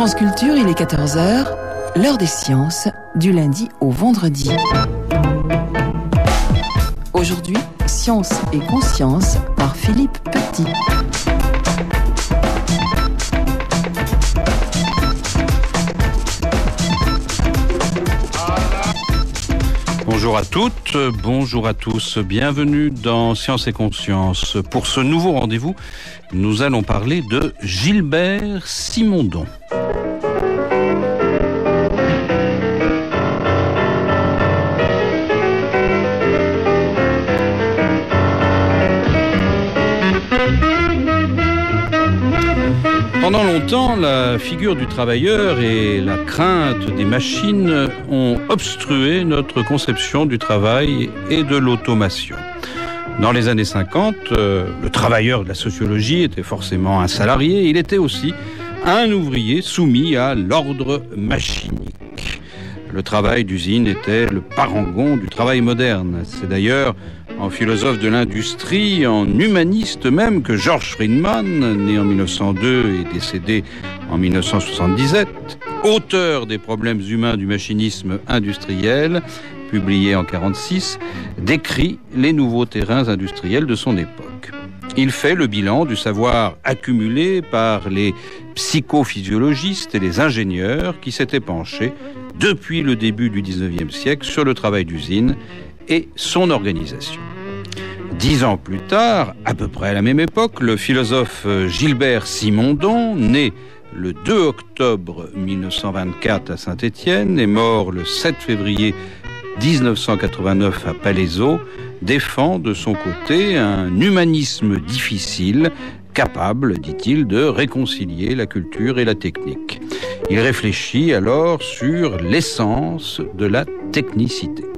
France Culture, il est 14h, l'heure des sciences, du lundi au vendredi. Aujourd'hui, Science et Conscience par Philippe Petit. Bonjour à toutes, bonjour à tous, bienvenue dans Science et Conscience. Pour ce nouveau rendez-vous, nous allons parler de Gilbert Simondon. La figure du travailleur et la crainte des machines ont obstrué notre conception du travail et de l'automation. Dans les années 50, euh, le travailleur de la sociologie était forcément un salarié, il était aussi un ouvrier soumis à l'ordre machinique. Le travail d'usine était le parangon du travail moderne. C'est d'ailleurs en philosophe de l'industrie, en humaniste même, que George Friedman, né en 1902 et décédé en 1977, auteur des problèmes humains du machinisme industriel, publié en 1946, décrit les nouveaux terrains industriels de son époque. Il fait le bilan du savoir accumulé par les psychophysiologistes et les ingénieurs qui s'étaient penchés depuis le début du 19e siècle sur le travail d'usine et son organisation. Dix ans plus tard, à peu près à la même époque, le philosophe Gilbert Simondon, né le 2 octobre 1924 à Saint-Étienne et mort le 7 février 1989 à Palaiseau, défend de son côté un humanisme difficile, capable, dit-il, de réconcilier la culture et la technique. Il réfléchit alors sur l'essence de la technicité.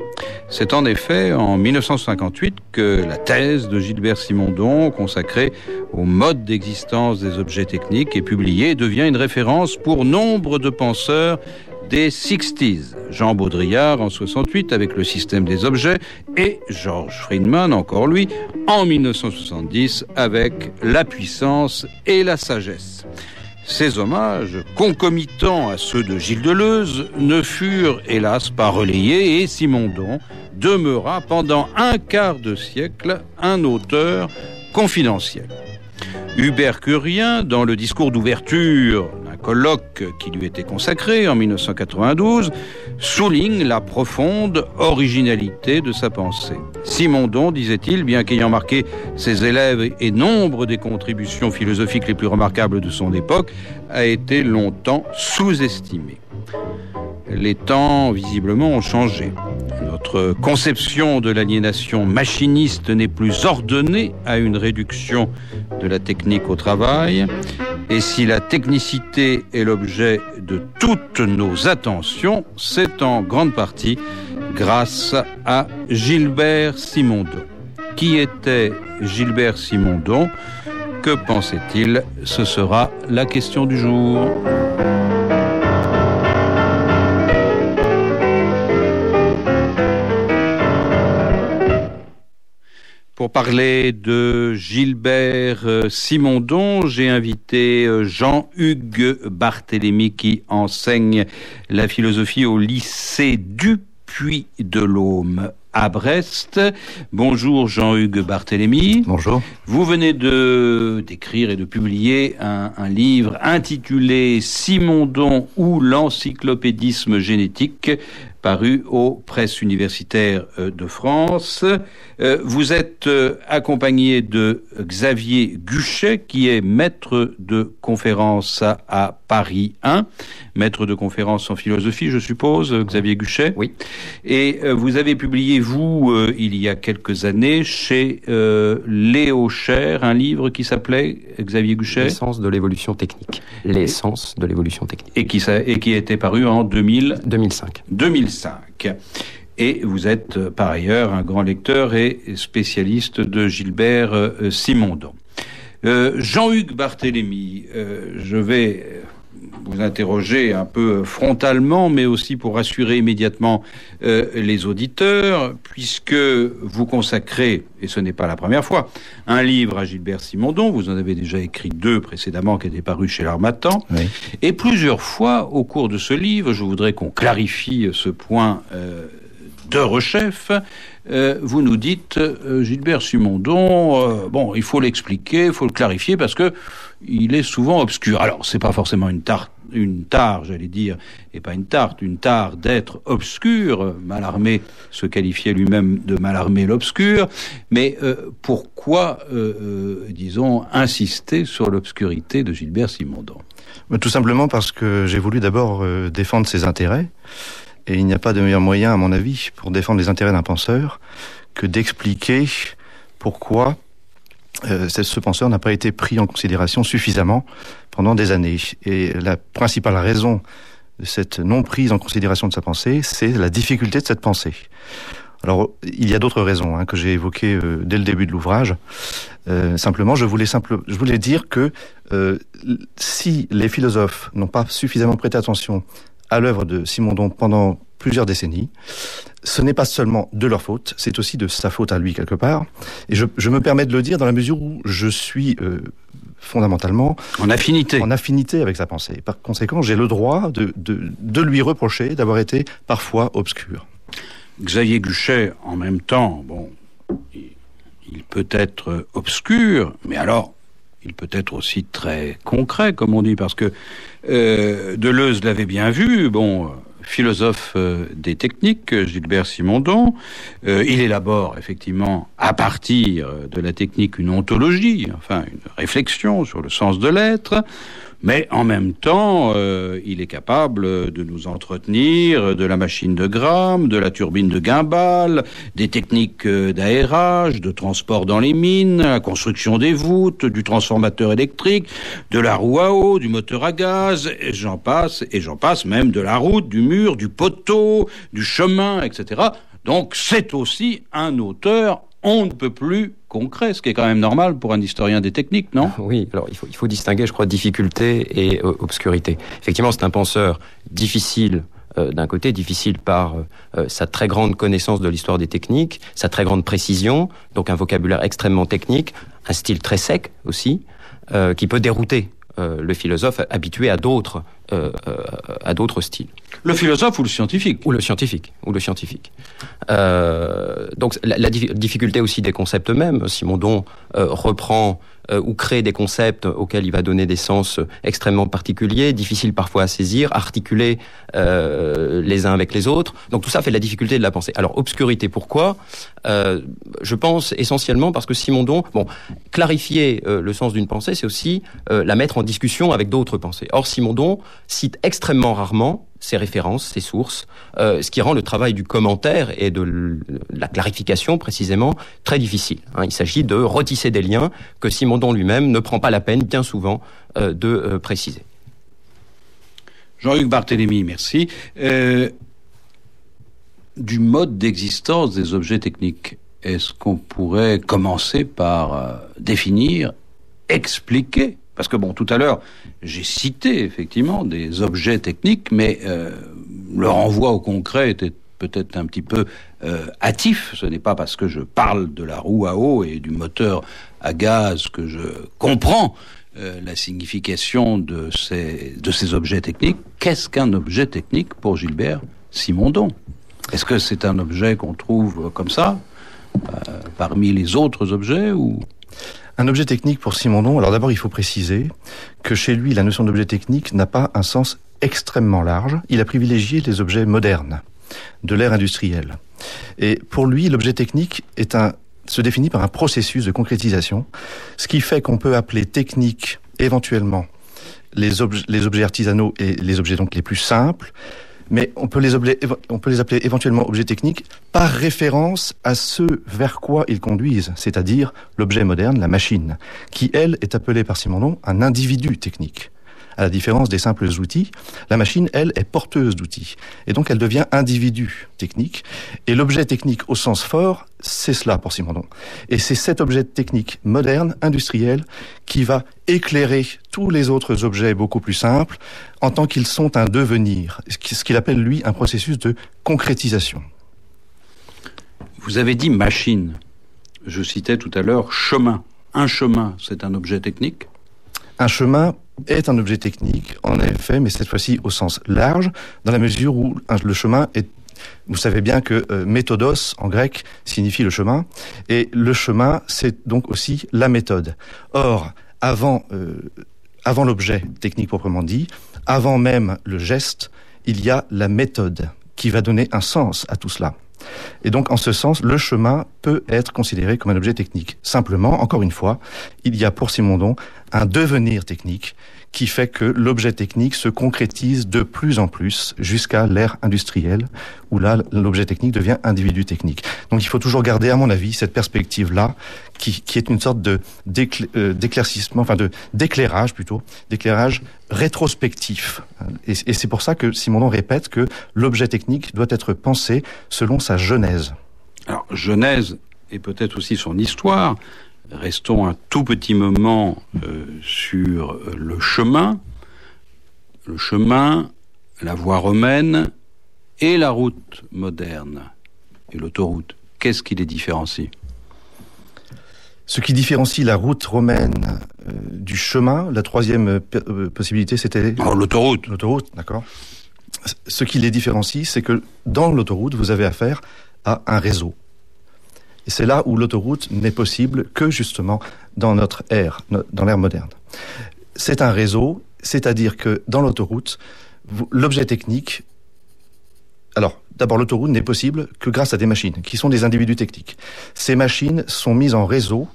C'est en effet en 1958 que la thèse de Gilbert Simondon, consacrée au mode d'existence des objets techniques, est publiée et devient une référence pour nombre de penseurs des 60s. Jean Baudrillard en 68 avec le système des objets et George Friedman, encore lui, en 1970 avec la puissance et la sagesse. Ces hommages, concomitants à ceux de Gilles Deleuze, ne furent hélas pas relayés et Simondon demeura pendant un quart de siècle un auteur confidentiel. Hubert Curien, dans le discours d'ouverture colloque qui lui était consacré en 1992, souligne la profonde originalité de sa pensée. Simondon, disait-il, bien qu'ayant marqué ses élèves et nombre des contributions philosophiques les plus remarquables de son époque, a été longtemps sous-estimé. Les temps, visiblement, ont changé. Notre conception de l'aliénation machiniste n'est plus ordonnée à une réduction de la technique au travail. Et si la technicité est l'objet de toutes nos attentions, c'est en grande partie grâce à Gilbert Simondon. Qui était Gilbert Simondon? Que pensait-il? Ce sera la question du jour. Pour parler de Gilbert Simondon, j'ai invité Jean-Hugues Barthélemy qui enseigne la philosophie au lycée du Puy de l'Aume à Brest. Bonjour Jean-Hugues Barthélemy. Bonjour. Vous venez de d'écrire et de publier un, un, livre intitulé Simondon ou l'encyclopédisme génétique paru aux presses universitaires de France. Vous êtes accompagné de Xavier Guchet, qui est maître de conférence à Paris 1, maître de conférence en philosophie, je suppose, Xavier Guchet. Oui. Et vous avez publié, vous, il y a quelques années, chez Léo Cher, un livre qui s'appelait, Xavier Guchet L'essence de l'évolution technique. L'essence de l'évolution technique. Et qui, et qui était paru en 2000... 2005. 2005. Et vous êtes par ailleurs un grand lecteur et spécialiste de Gilbert Simondon. Euh, Jean-Hugues Barthélemy, euh, je vais vous interroger un peu frontalement, mais aussi pour rassurer immédiatement euh, les auditeurs, puisque vous consacrez, et ce n'est pas la première fois, un livre à Gilbert Simondon. Vous en avez déjà écrit deux précédemment qui étaient parus chez l'Armatan. Et plusieurs fois, au cours de ce livre, je voudrais qu'on clarifie ce point euh, de rechef. Euh, vous nous dites, euh, Gilbert Simondon, bon, il faut l'expliquer, il faut le clarifier parce que il est souvent obscur. Alors, c'est pas forcément une tarte, une tare, j'allais dire, et pas une tarte, une tare d'être obscur. Malarmé se qualifiait lui-même de Malarmé l'obscur. Mais euh, pourquoi, euh, euh, disons, insister sur l'obscurité de Gilbert Simondon? Tout simplement parce que j'ai voulu d'abord défendre ses intérêts. Et il n'y a pas de meilleur moyen, à mon avis, pour défendre les intérêts d'un penseur que d'expliquer pourquoi euh, ce penseur n'a pas été pris en considération suffisamment pendant des années. Et la principale raison de cette non prise en considération de sa pensée, c'est la difficulté de cette pensée. Alors, il y a d'autres raisons hein, que j'ai évoquées euh, dès le début de l'ouvrage. Euh, simplement, je voulais, je voulais dire que euh, si les philosophes n'ont pas suffisamment prêté attention à l'œuvre de Simondon pendant plusieurs décennies, ce n'est pas seulement de leur faute, c'est aussi de sa faute à lui quelque part. Et je, je me permets de le dire dans la mesure où je suis euh, fondamentalement en affinité, en affinité avec sa pensée. Par conséquent, j'ai le droit de, de, de lui reprocher d'avoir été parfois obscur. Xavier Guchet, en même temps, bon, il, il peut être obscur, mais alors il peut être aussi très concret, comme on dit, parce que euh, Deleuze l'avait bien vu. Bon, philosophe euh, des techniques, Gilbert Simondon. Euh, il élabore effectivement à partir de la technique une ontologie, enfin une réflexion sur le sens de l'être. Mais en même temps, euh, il est capable de nous entretenir de la machine de Gramme, de la turbine de Guimbal, des techniques euh, d'aérage, de transport dans les mines, la construction des voûtes, du transformateur électrique, de la roue à eau, du moteur à gaz, et j'en passe, et j'en passe même de la route, du mur, du poteau, du chemin, etc. Donc c'est aussi un auteur on ne peut plus concret, ce qui est quand même normal pour un historien des techniques, non? Oui, alors il faut, il faut distinguer, je crois, difficulté et euh, obscurité. Effectivement, c'est un penseur difficile euh, d'un côté, difficile par euh, sa très grande connaissance de l'histoire des techniques, sa très grande précision, donc un vocabulaire extrêmement technique, un style très sec aussi, qui peut dérouter le philosophe habitué à d'autres euh, à d'autres styles. Le philosophe ou le scientifique? Ou le scientifique, ou le scientifique. Euh, donc la, la, difficulté aussi des concepts eux-mêmes. Simondon euh, reprend euh, ou crée des concepts auxquels il va donner des sens extrêmement particuliers, difficiles parfois à saisir, articulés euh, les uns avec les autres. Donc tout ça fait la difficulté de la pensée. Alors obscurité, pourquoi? Euh, Je pense essentiellement parce que Simondon, bon, clarifier le sens d'une pensée, c'est aussi la mettre en discussion avec d'autres pensées. Or Simondon cite extrêmement rarement ses références, ses sources, euh, ce qui rend le travail du commentaire et de la clarification précisément très difficile. Hein. Il s'agit de retisser des liens que Simondon lui-même ne prend pas la peine bien souvent euh, de euh, préciser. Jean-Luc Barthélémy, merci. Du mode d'existence des objets techniques, est-ce qu'on pourrait commencer par définir, expliquer parce que bon, tout à l'heure, j'ai cité effectivement des objets techniques, mais euh, le renvoi au concret était peut-être un petit peu euh, hâtif. Ce n'est pas parce que je parle de la roue à eau et du moteur à gaz que je comprends euh, la signification de ces, de ces objets techniques. Qu'est-ce qu'un objet technique pour Gilbert Simondon? Est-ce que c'est un objet qu'on trouve comme ça, euh, parmi les autres objets ou? Un objet technique pour Simondon, alors d'abord il faut préciser que chez lui la notion d'objet technique n'a pas un sens extrêmement large. Il a privilégié les objets modernes de l'ère industrielle. Et pour lui, l'objet technique se définit par un processus de concrétisation, ce qui fait qu'on peut appeler technique éventuellement les, les objets artisanaux et les objets donc les plus simples, mais on peut, les appeler éventuellement objets techniques par référence à ce vers quoi ils conduisent, c'est-à-dire l'objet moderne, la machine, qui, elle, est appelée par Simondon un individu technique. À la différence des simples outils, la machine, elle, est porteuse d'outils. Et donc, elle devient individu technique. Et l'objet technique au sens fort, c'est cela pour Simondon. Et c'est cet objet technique moderne, industriel, qui va éclairer tous les autres objets beaucoup plus simples en tant qu'ils sont un devenir, ce qu'il appelle lui un processus de concrétisation. Vous avez dit machine. Je citais tout à l'heure chemin. Un chemin, c'est un objet technique Un chemin est un objet technique, en effet, mais cette fois-ci au sens large, dans la mesure où le chemin est vous savez bien que euh, méthodos en grec signifie le chemin, et le chemin c'est donc aussi la méthode. Or, avant, euh, avant l'objet technique proprement dit, avant même le geste, il y a la méthode qui va donner un sens à tout cela. Et donc, en ce sens, le chemin peut être considéré comme un objet technique. Simplement, encore une fois, il y a pour Simondon un devenir technique qui fait que l'objet technique se concrétise de plus en plus jusqu'à l'ère industrielle, où là, l'objet technique devient individu technique. Donc il faut toujours garder, à mon avis, cette perspective-là, qui, qui, est une sorte de euh, d'éclaircissement, enfin de d'éclairage plutôt, d'éclairage rétrospectif. Et, et c'est pour ça que Simondon répète que l'objet technique doit être pensé selon sa genèse. Alors, genèse et peut-être aussi son histoire, Restons un tout petit moment euh, sur le chemin. Le chemin, la voie romaine et la route moderne et l'autoroute. Qu'est-ce qui les différencie? Ce qui différencie la route romaine euh, du chemin, la troisième euh, possibilité, c'était... Oh, l'autoroute. L'autoroute, d'accord. Ce qui les différencie, c'est que dans l'autoroute, vous avez affaire à un réseau. C'est là où l'autoroute n'est possible que justement dans notre ère, dans l'ère moderne. C'est un réseau, c'est-à-dire que dans l'autoroute, l'objet technique, alors d'abord l'autoroute n'est possible que grâce à des machines, qui sont des individus techniques. Ces machines sont mises en réseau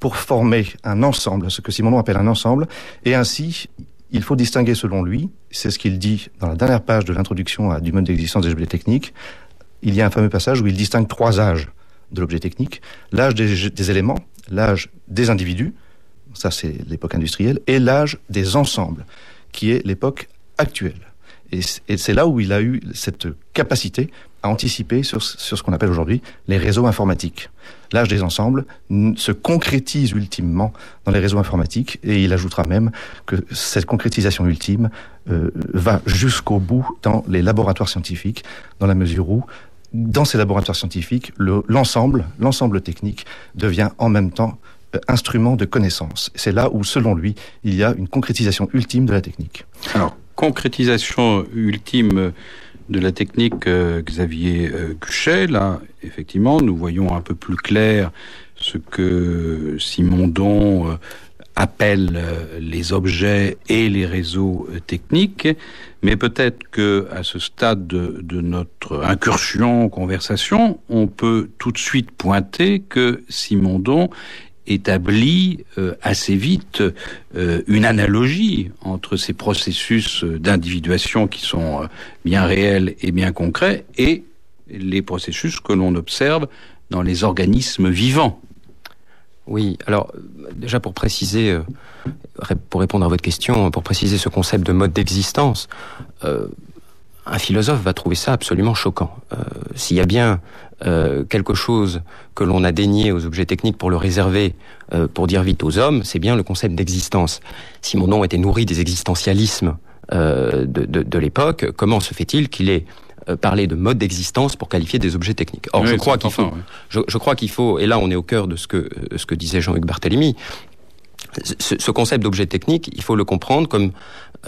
pour former un ensemble, ce que Simonon appelle un ensemble, et ainsi il faut distinguer selon lui, c'est ce qu'il dit dans la dernière page de l'introduction du mode d'existence des objets techniques, il y a un fameux passage où il distingue trois âges de l'objet technique, l'âge des, éléments, l'âge des individus, ça c'est l'époque industrielle, et l'âge des ensembles, qui est l'époque actuelle. Et c'est là où il a eu cette capacité à anticiper sur, ce qu'on appelle aujourd'hui les réseaux informatiques. L'âge des ensembles se concrétise ultimement dans les réseaux informatiques et il ajoutera même que cette concrétisation ultime euh, va jusqu'au bout dans les laboratoires scientifiques, dans la mesure où dans ces laboratoires scientifiques, l'ensemble, l'ensemble technique devient en même temps euh, instrument de connaissance. C'est là où, selon lui, il y a une concrétisation ultime de la technique. Alors, concrétisation ultime de la technique, euh, Xavier euh, Cuchet, là, effectivement, nous voyons un peu plus clair ce que Simondon appelle les objets et les réseaux techniques, mais peut-être que à ce stade de, notre incursion conversation, on peut tout de suite pointer que Simondon établit euh, assez vite une analogie entre ces processus d'individuation qui sont bien réels et bien concrets et les processus que l'on observe dans les organismes vivants. Oui, alors déjà pour préciser, euh, pour répondre à votre question, pour préciser ce concept de mode d'existence, euh, un philosophe va trouver ça absolument choquant. Euh, s'il y a bien quelque chose que l'on a dénié aux objets techniques pour le réserver, pour dire vite aux hommes, c'est bien le concept d'existence. Si mon nom était nourri des existentialismes de, de l'époque, comment se fait-il qu'il ait euh, parler de mode d'existence pour qualifier des objets techniques. Or, je crois qu'il faut, je, crois qu'il faut, et là on est au cœur de ce que euh, ce que disait Jean-Hugues Barthélemy. Ce, concept d'objet technique, il faut le comprendre comme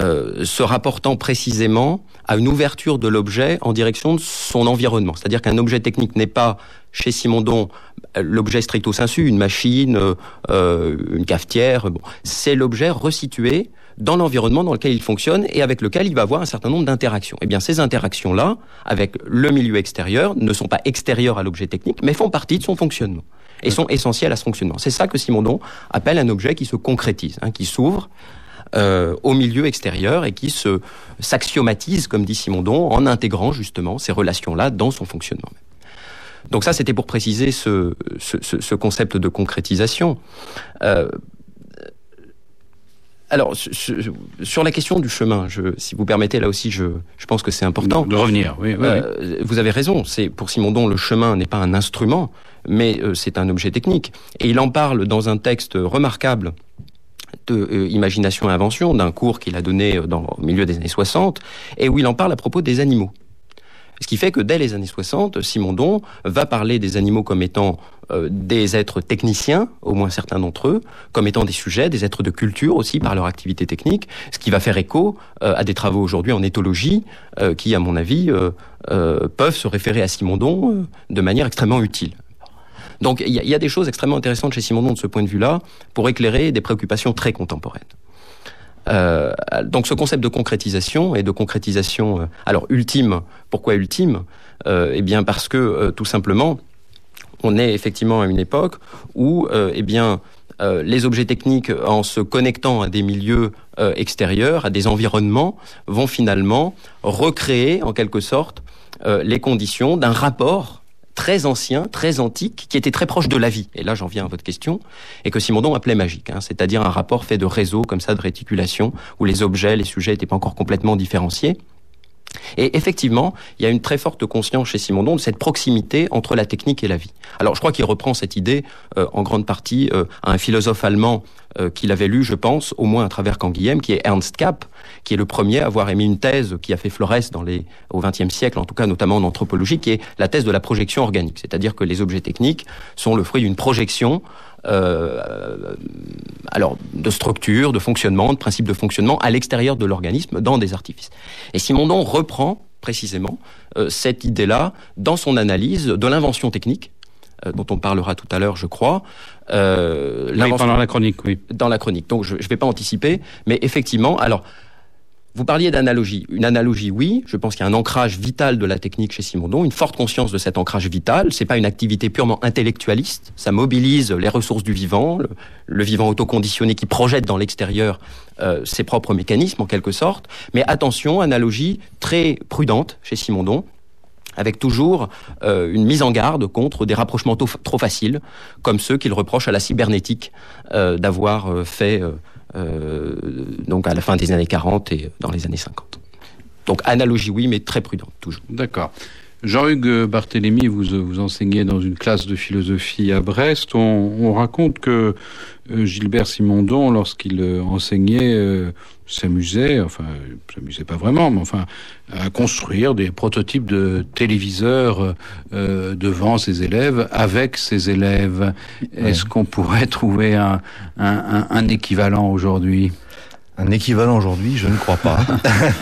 euh, se rapportant précisément à une ouverture de l'objet en direction de son environnement. C'est-à-dire qu'un objet technique n'est pas chez Simondon l'objet stricto sensu, une machine, euh, une cafetière. Bon. C'est l'objet resitué dans l'environnement dans lequel il fonctionne et avec lequel il va avoir un certain nombre d'interactions. Eh bien, ces interactions-là, avec le milieu extérieur, ne sont pas extérieures à l'objet technique, mais font partie de son fonctionnement et sont essentielles à ce fonctionnement. C'est ça que Simondon appelle un objet qui se concrétise, hein, qui s'ouvre euh, au milieu extérieur et qui se s'axiomatise, comme dit Simondon, en intégrant justement ces relations-là dans son fonctionnement. Donc ça, c'était pour préciser ce, ce, ce, concept de concrétisation. Euh, alors, sur la question du chemin, je, si vous permettez, là aussi, je, je pense que c'est important. De revenir, oui. oui, euh, Vous avez raison. C'est Pour Simondon, le chemin n'est pas un instrument, mais euh, c'est un objet technique. Et il en parle dans un texte remarquable de euh, imagination et invention, d'un cours qu'il a donné dans, au milieu des années 60, et où il en parle à propos des animaux. Ce qui fait que dès les années 60, Simondon va parler des animaux comme étant euh, des êtres techniciens, au moins certains d'entre eux, comme étant des sujets, des êtres de culture aussi par leur activité technique, ce qui va faire écho euh, à des travaux aujourd'hui en éthologie euh, qui, à mon avis, peuvent se référer à Simondon de manière extrêmement utile. Donc il y, y, a des choses extrêmement intéressantes chez Simondon de ce point de vue-là pour éclairer des préoccupations très contemporaines. Euh, donc ce concept de concrétisation et de concrétisation, euh, alors ultime, pourquoi ultime? Euh, Eh bien parce que tout simplement, on est effectivement à une époque où, eh les objets techniques, en se connectant à des milieux extérieurs, à des environnements, vont finalement recréer en quelque sorte les conditions d'un rapport très ancien, très antique, qui était très proche de la vie. Et là, j'en viens à votre question, et que Simondon appelait magique, hein, c'est-à-dire un rapport fait de réseaux comme ça, de réticulation, où les objets, les sujets n'étaient pas encore complètement différenciés. Et effectivement, il y a une très forte conscience chez Simondon de cette proximité entre la technique et la vie. Alors, je crois qu'il reprend cette idée euh, en grande partie euh, à un philosophe allemand euh, qu'il avait lu, je pense, au moins à travers Canguilhem, qui est Ernst Kapp, qui est le premier à avoir émis une thèse qui a fait florès dans les, au XXe siècle, en tout cas notamment en anthropologie, qui est la thèse de la projection organique. C'est-à-dire que les objets techniques sont le fruit d'une projection euh, alors de structure, de fonctionnement, de principe de fonctionnement à l'extérieur de l'organisme dans des artifices. Et Simondon reprend précisément euh, cette idée-là dans son analyse de l'invention technique dont on parlera tout à l'heure, je crois. Euh, oui, pendant la chronique, oui. Dans la chronique. Donc, je ne vais pas anticiper, mais effectivement, alors, vous parliez d'analogie. Une analogie, oui. Je pense qu'il y a un ancrage vital de la technique chez Simondon, une forte conscience de cet ancrage vital. C'est pas une activité purement intellectualiste. Ça mobilise les ressources du vivant, le, vivant autoconditionné qui projette dans l'extérieur euh, ses propres mécanismes, en quelque sorte. Mais attention, analogie très prudente chez Simondon avec toujours euh, une mise en garde contre des rapprochements trop faciles, comme ceux qu'il reproche à la cybernétique euh, d'avoir euh, fait donc à la fin des années 40 et dans les années 50. Donc analogie oui, mais très prudente toujours. D'accord. Jean-Hugues Barthélemy, vous, vous enseignez dans une classe de philosophie à Brest. On, on raconte que euh, Gilbert Simondon, lorsqu'il euh, enseignait, euh, s'amusait, enfin, s'amusait pas vraiment, mais enfin, à construire des prototypes de téléviseurs euh, devant ses élèves, avec ses élèves. Ouais. Est-ce qu'on pourrait trouver un, un, un, un équivalent aujourd'hui? Un équivalent aujourd'hui, je ne crois pas.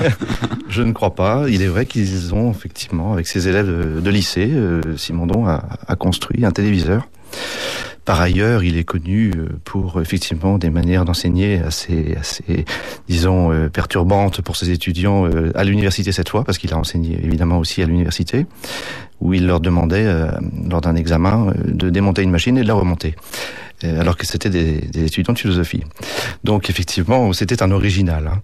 je ne crois pas. Il est vrai qu'ils ont effectivement, avec ses élèves de, de lycée, euh, Simondon a, a, construit un téléviseur. Par ailleurs, il est connu euh, pour effectivement des manières d'enseigner assez, assez, disons, euh, perturbantes pour ses étudiants à l'université cette fois, parce qu'il a enseigné évidemment aussi à l'université, où il leur demandait, lors d'un examen, de démonter une machine et de la remonter. Euh, alors que c'était des, des, étudiants de philosophie. Donc effectivement, c'était un original. Hein.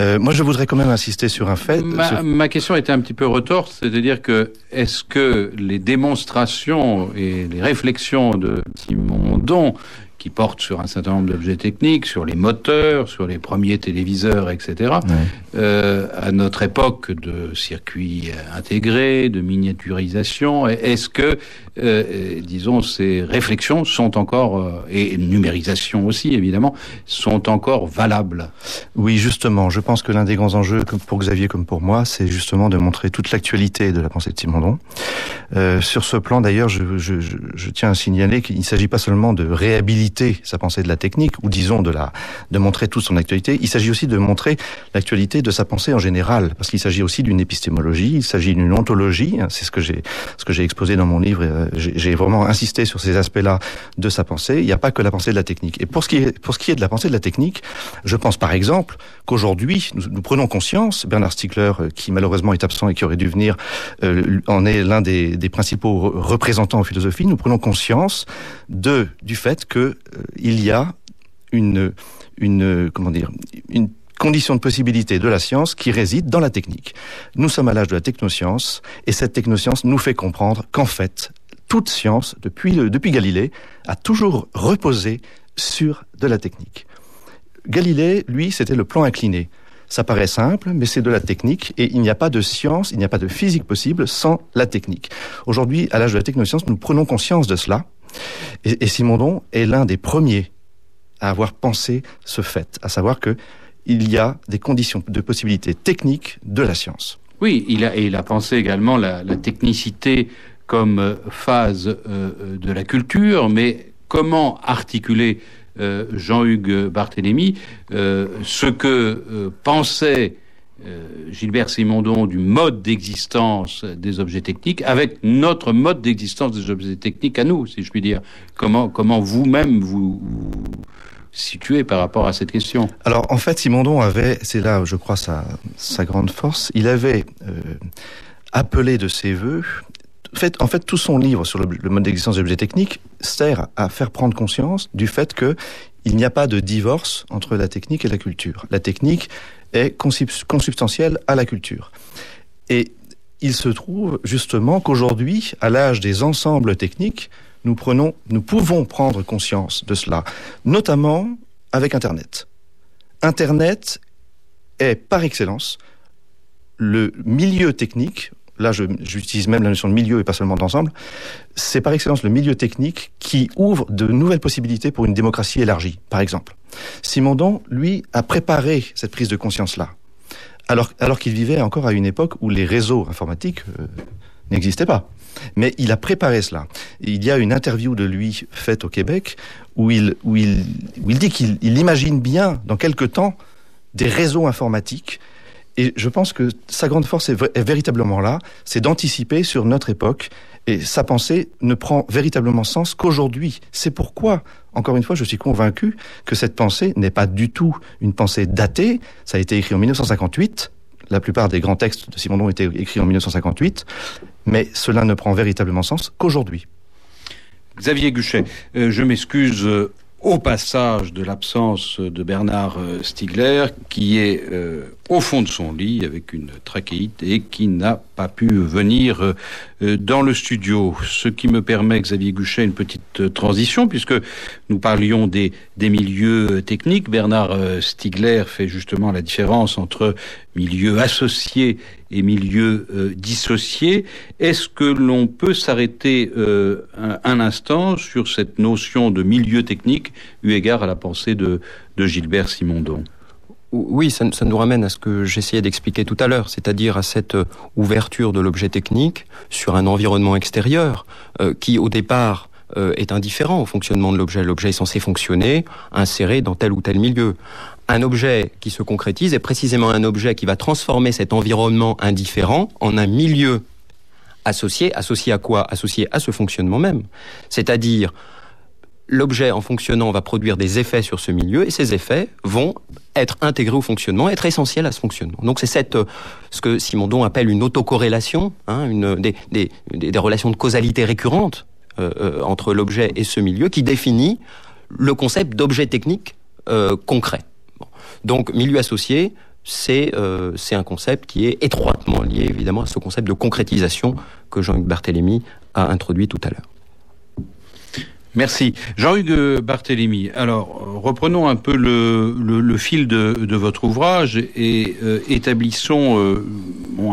Euh, moi, je voudrais quand même insister sur un fait. Ma, sur... ma question était un petit peu retorse, c'est-à-dire que est-ce que les démonstrations et les réflexions de Simondon qui porte sur un certain nombre d'objets techniques, sur les moteurs, sur les premiers téléviseurs, etc. Ouais. Euh, à notre époque de circuits intégrés, de miniaturisation, est-ce que, euh, disons, ces réflexions sont encore, euh, et numérisation aussi évidemment, sont encore valables? Oui, justement, je pense que l'un des grands enjeux pour Xavier comme pour moi, c'est justement de montrer toute l'actualité de la pensée de Simondon. Euh, sur ce plan, d'ailleurs, je, je, je, je tiens à signaler qu'il ne s'agit pas seulement de réhabiliter sa pensée de la technique, ou disons de, la, de montrer toute son actualité, il s'agit aussi de montrer l'actualité de sa pensée en général, parce qu'il s'agit aussi d'une épistémologie, il s'agit d'une ontologie, hein, c'est ce que j'ai ce que j'ai exposé dans mon livre, euh, j'ai vraiment insisté sur ces aspects-là de sa pensée, il n'y a pas que la pensée de la technique. Et pour ce, qui est, pour ce qui est de la pensée de la technique, je pense par exemple qu'aujourd'hui, nous, nous, prenons conscience, Bernard Stiegler, euh, qui malheureusement est absent et qui aurait dû venir, euh, en est l'un des, des principaux représentants en philosophie, nous prenons conscience de, du fait que il y a une, condition de possibilité de la science qui réside dans la technique. Nous sommes à l'âge de la technoscience et cette technoscience nous fait comprendre qu'en fait, toute science, depuis Galilée, a toujours reposé sur de la technique. Galilée, lui, c'était le plan incliné. Ça paraît simple, mais c'est de la technique et il n'y a pas de science, il n'y a pas de physique possible sans la technique. Aujourd'hui, à l'âge de la technoscience, nous prenons conscience de cela. Et, Simondon est l'un des premiers à avoir pensé ce fait, à savoir que il y a des conditions de possibilité techniques de la science. Oui, il a, et il a pensé également la, la technicité comme euh, phase euh, euh, de la culture, mais comment articuler Jean-Hugues Barthélemy ce que euh, Gilbert Simondon du mode d'existence des objets techniques avec notre mode d'existence des objets techniques à nous, si je puis dire. Comment, comment vous-même vous, vous situez par rapport à cette question? Alors en fait, Simondon avait, c'est là je crois sa, sa grande force, il avait euh, appelé de ses voeux en fait, tout son livre sur le, mode d'existence des objets techniques sert à faire prendre conscience du fait que il n'y a pas de divorce entre la technique et la culture. La technique est consubstantielle à la culture. Et il se trouve justement qu'aujourd'hui, à l'âge des ensembles techniques, nous nous pouvons prendre conscience de cela, notamment avec Internet. Internet est par excellence le milieu technique là j'utilise même la notion de milieu et pas seulement d'ensemble, c'est par excellence le milieu technique qui ouvre de nouvelles possibilités pour une démocratie élargie, par exemple. Simondon, lui, a préparé cette prise de conscience-là, alors, alors qu'il vivait encore à une époque où les réseaux informatiques euh, n'existaient pas. Mais il a préparé cela. Il y a une interview de lui faite au Québec où il, où il, où il dit qu'il imagine bien, dans quelques temps, des réseaux informatiques Et je pense que sa grande force est, véritablement là, c'est d'anticiper sur notre époque. Et sa pensée ne prend véritablement sens qu'aujourd'hui. C'est pourquoi, encore une fois, je suis convaincu que cette pensée n'est pas du tout une pensée datée. Ça a été écrit en 1958. La plupart des grands textes de Simondon étaient écrits en 1958. Mais cela ne prend véritablement sens qu'aujourd'hui. Xavier Guchet, euh, je m'excuse euh, au passage de l'absence de Bernard euh, Stiegler, qui est euh, au fond de son lit avec une trachéite et qui n'a pas pu venir euh, dans le studio. Ce qui me permet, Xavier Guchet, une petite euh, transition, puisque nous parlions des, des milieux techniques. Bernard euh, Stiegler fait justement la différence entre milieu associé et milieu euh, dissocié. Est-ce que l'on peut s'arrêter euh, un, instant sur cette notion de milieu technique eu égard à la pensée de Gilbert Simondon? Oui, ça, nous ramène à ce que j'essayais d'expliquer tout à l'heure, c'est-à-dire à cette euh, ouverture de l'objet technique sur un environnement extérieur euh, qui, au départ, euh, est indifférent au fonctionnement de l'objet. L'objet est censé fonctionner, inséré dans tel ou tel milieu. Un objet qui se concrétise est précisément un objet qui va transformer cet environnement indifférent en un milieu associé. Associé à quoi? Associé à ce fonctionnement même. C'est-à-dire, l'objet en fonctionnant va produire des effets sur ce milieu et ces effets vont être intégrés au fonctionnement, être essentiels à ce fonctionnement. Donc c'est cette ce que Simondon appelle une autocorrélation, hein, une, des, relations de causalité récurrentes euh, euh, entre l'objet et ce milieu qui définit le concept d'objet technique euh, concret. Donc milieu associé, c'est euh, un concept qui est étroitement lié évidemment à ce concept de concrétisation que Jean-Hugues Barthélemy a introduit tout à l'heure. Merci. Jean-Hugues Barthélemy, alors reprenons un peu le, fil de, votre ouvrage et euh, établissons euh,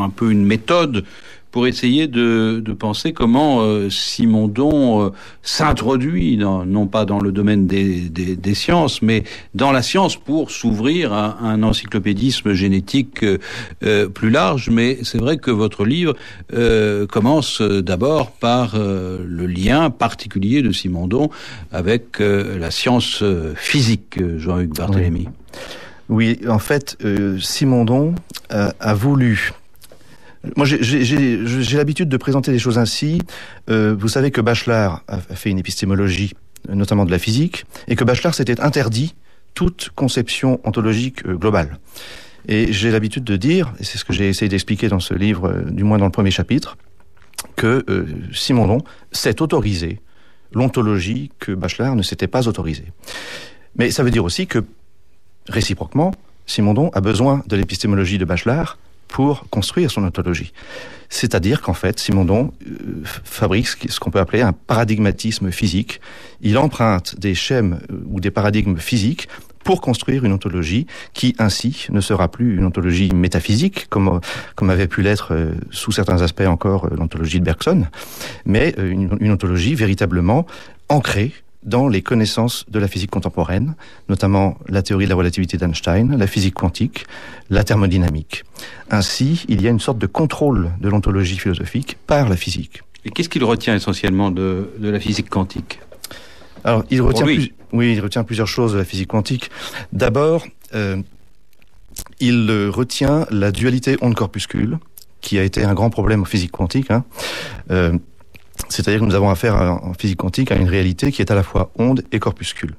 un peu une méthode pour essayer de, de penser comment euh, Simondon euh, s'introduit, non pas dans le domaine des, des, des sciences, mais dans la science pour s'ouvrir à, un encyclopédisme génétique euh, euh, plus large. Mais c'est vrai que votre livre euh, commence d'abord par euh, le lien particulier de Simondon avec la science physique, Jean-Hugues Barthélemy. Oui. oui, en fait, Simondon a voulu Moi, j'ai l'habitude de présenter les choses ainsi. Euh, vous savez que Bachelard a fait une épistémologie, notamment de la physique, et que Bachelard s'était interdit toute conception ontologique euh, globale. Et j'ai l'habitude de dire, et c'est ce que j'ai essayé d'expliquer dans ce livre, euh, du moins dans le premier chapitre, que Simondon s'est autorisé l'ontologie que Bachelard ne s'était pas autorisé. Mais ça veut dire aussi que, réciproquement, Simondon a besoin de l'épistémologie de Bachelard pour construire son ontologie. C'est-à-dire qu'en fait, Simondon euh, fabrique ce qu'on peut appeler un paradigmatisme physique. Il emprunte des schèmes euh, ou des paradigmes physiques pour construire une ontologie qui ainsi ne sera plus une ontologie métaphysique comme comme avait pu l'être euh, sous certains aspects encore euh, l'ontologie de Bergson, mais euh, une ontologie véritablement ancrée dans les connaissances de la physique contemporaine, notamment la théorie de la relativité d'Einstein, la physique quantique, la thermodynamique. Ainsi, il y a une sorte de contrôle de l'ontologie philosophique par la physique. Et qu'est-ce qu'il retient essentiellement de, de la physique quantique? Alors, il retient, plus, oui, il retient plusieurs choses de la physique quantique. D'abord, euh, il retient la dualité onde-corpuscule, qui a été un grand problème en physique quantique. Hein. Euh, c'est-à-dire que nous avons affaire en physique quantique à une réalité qui est à la fois onde et corpuscule.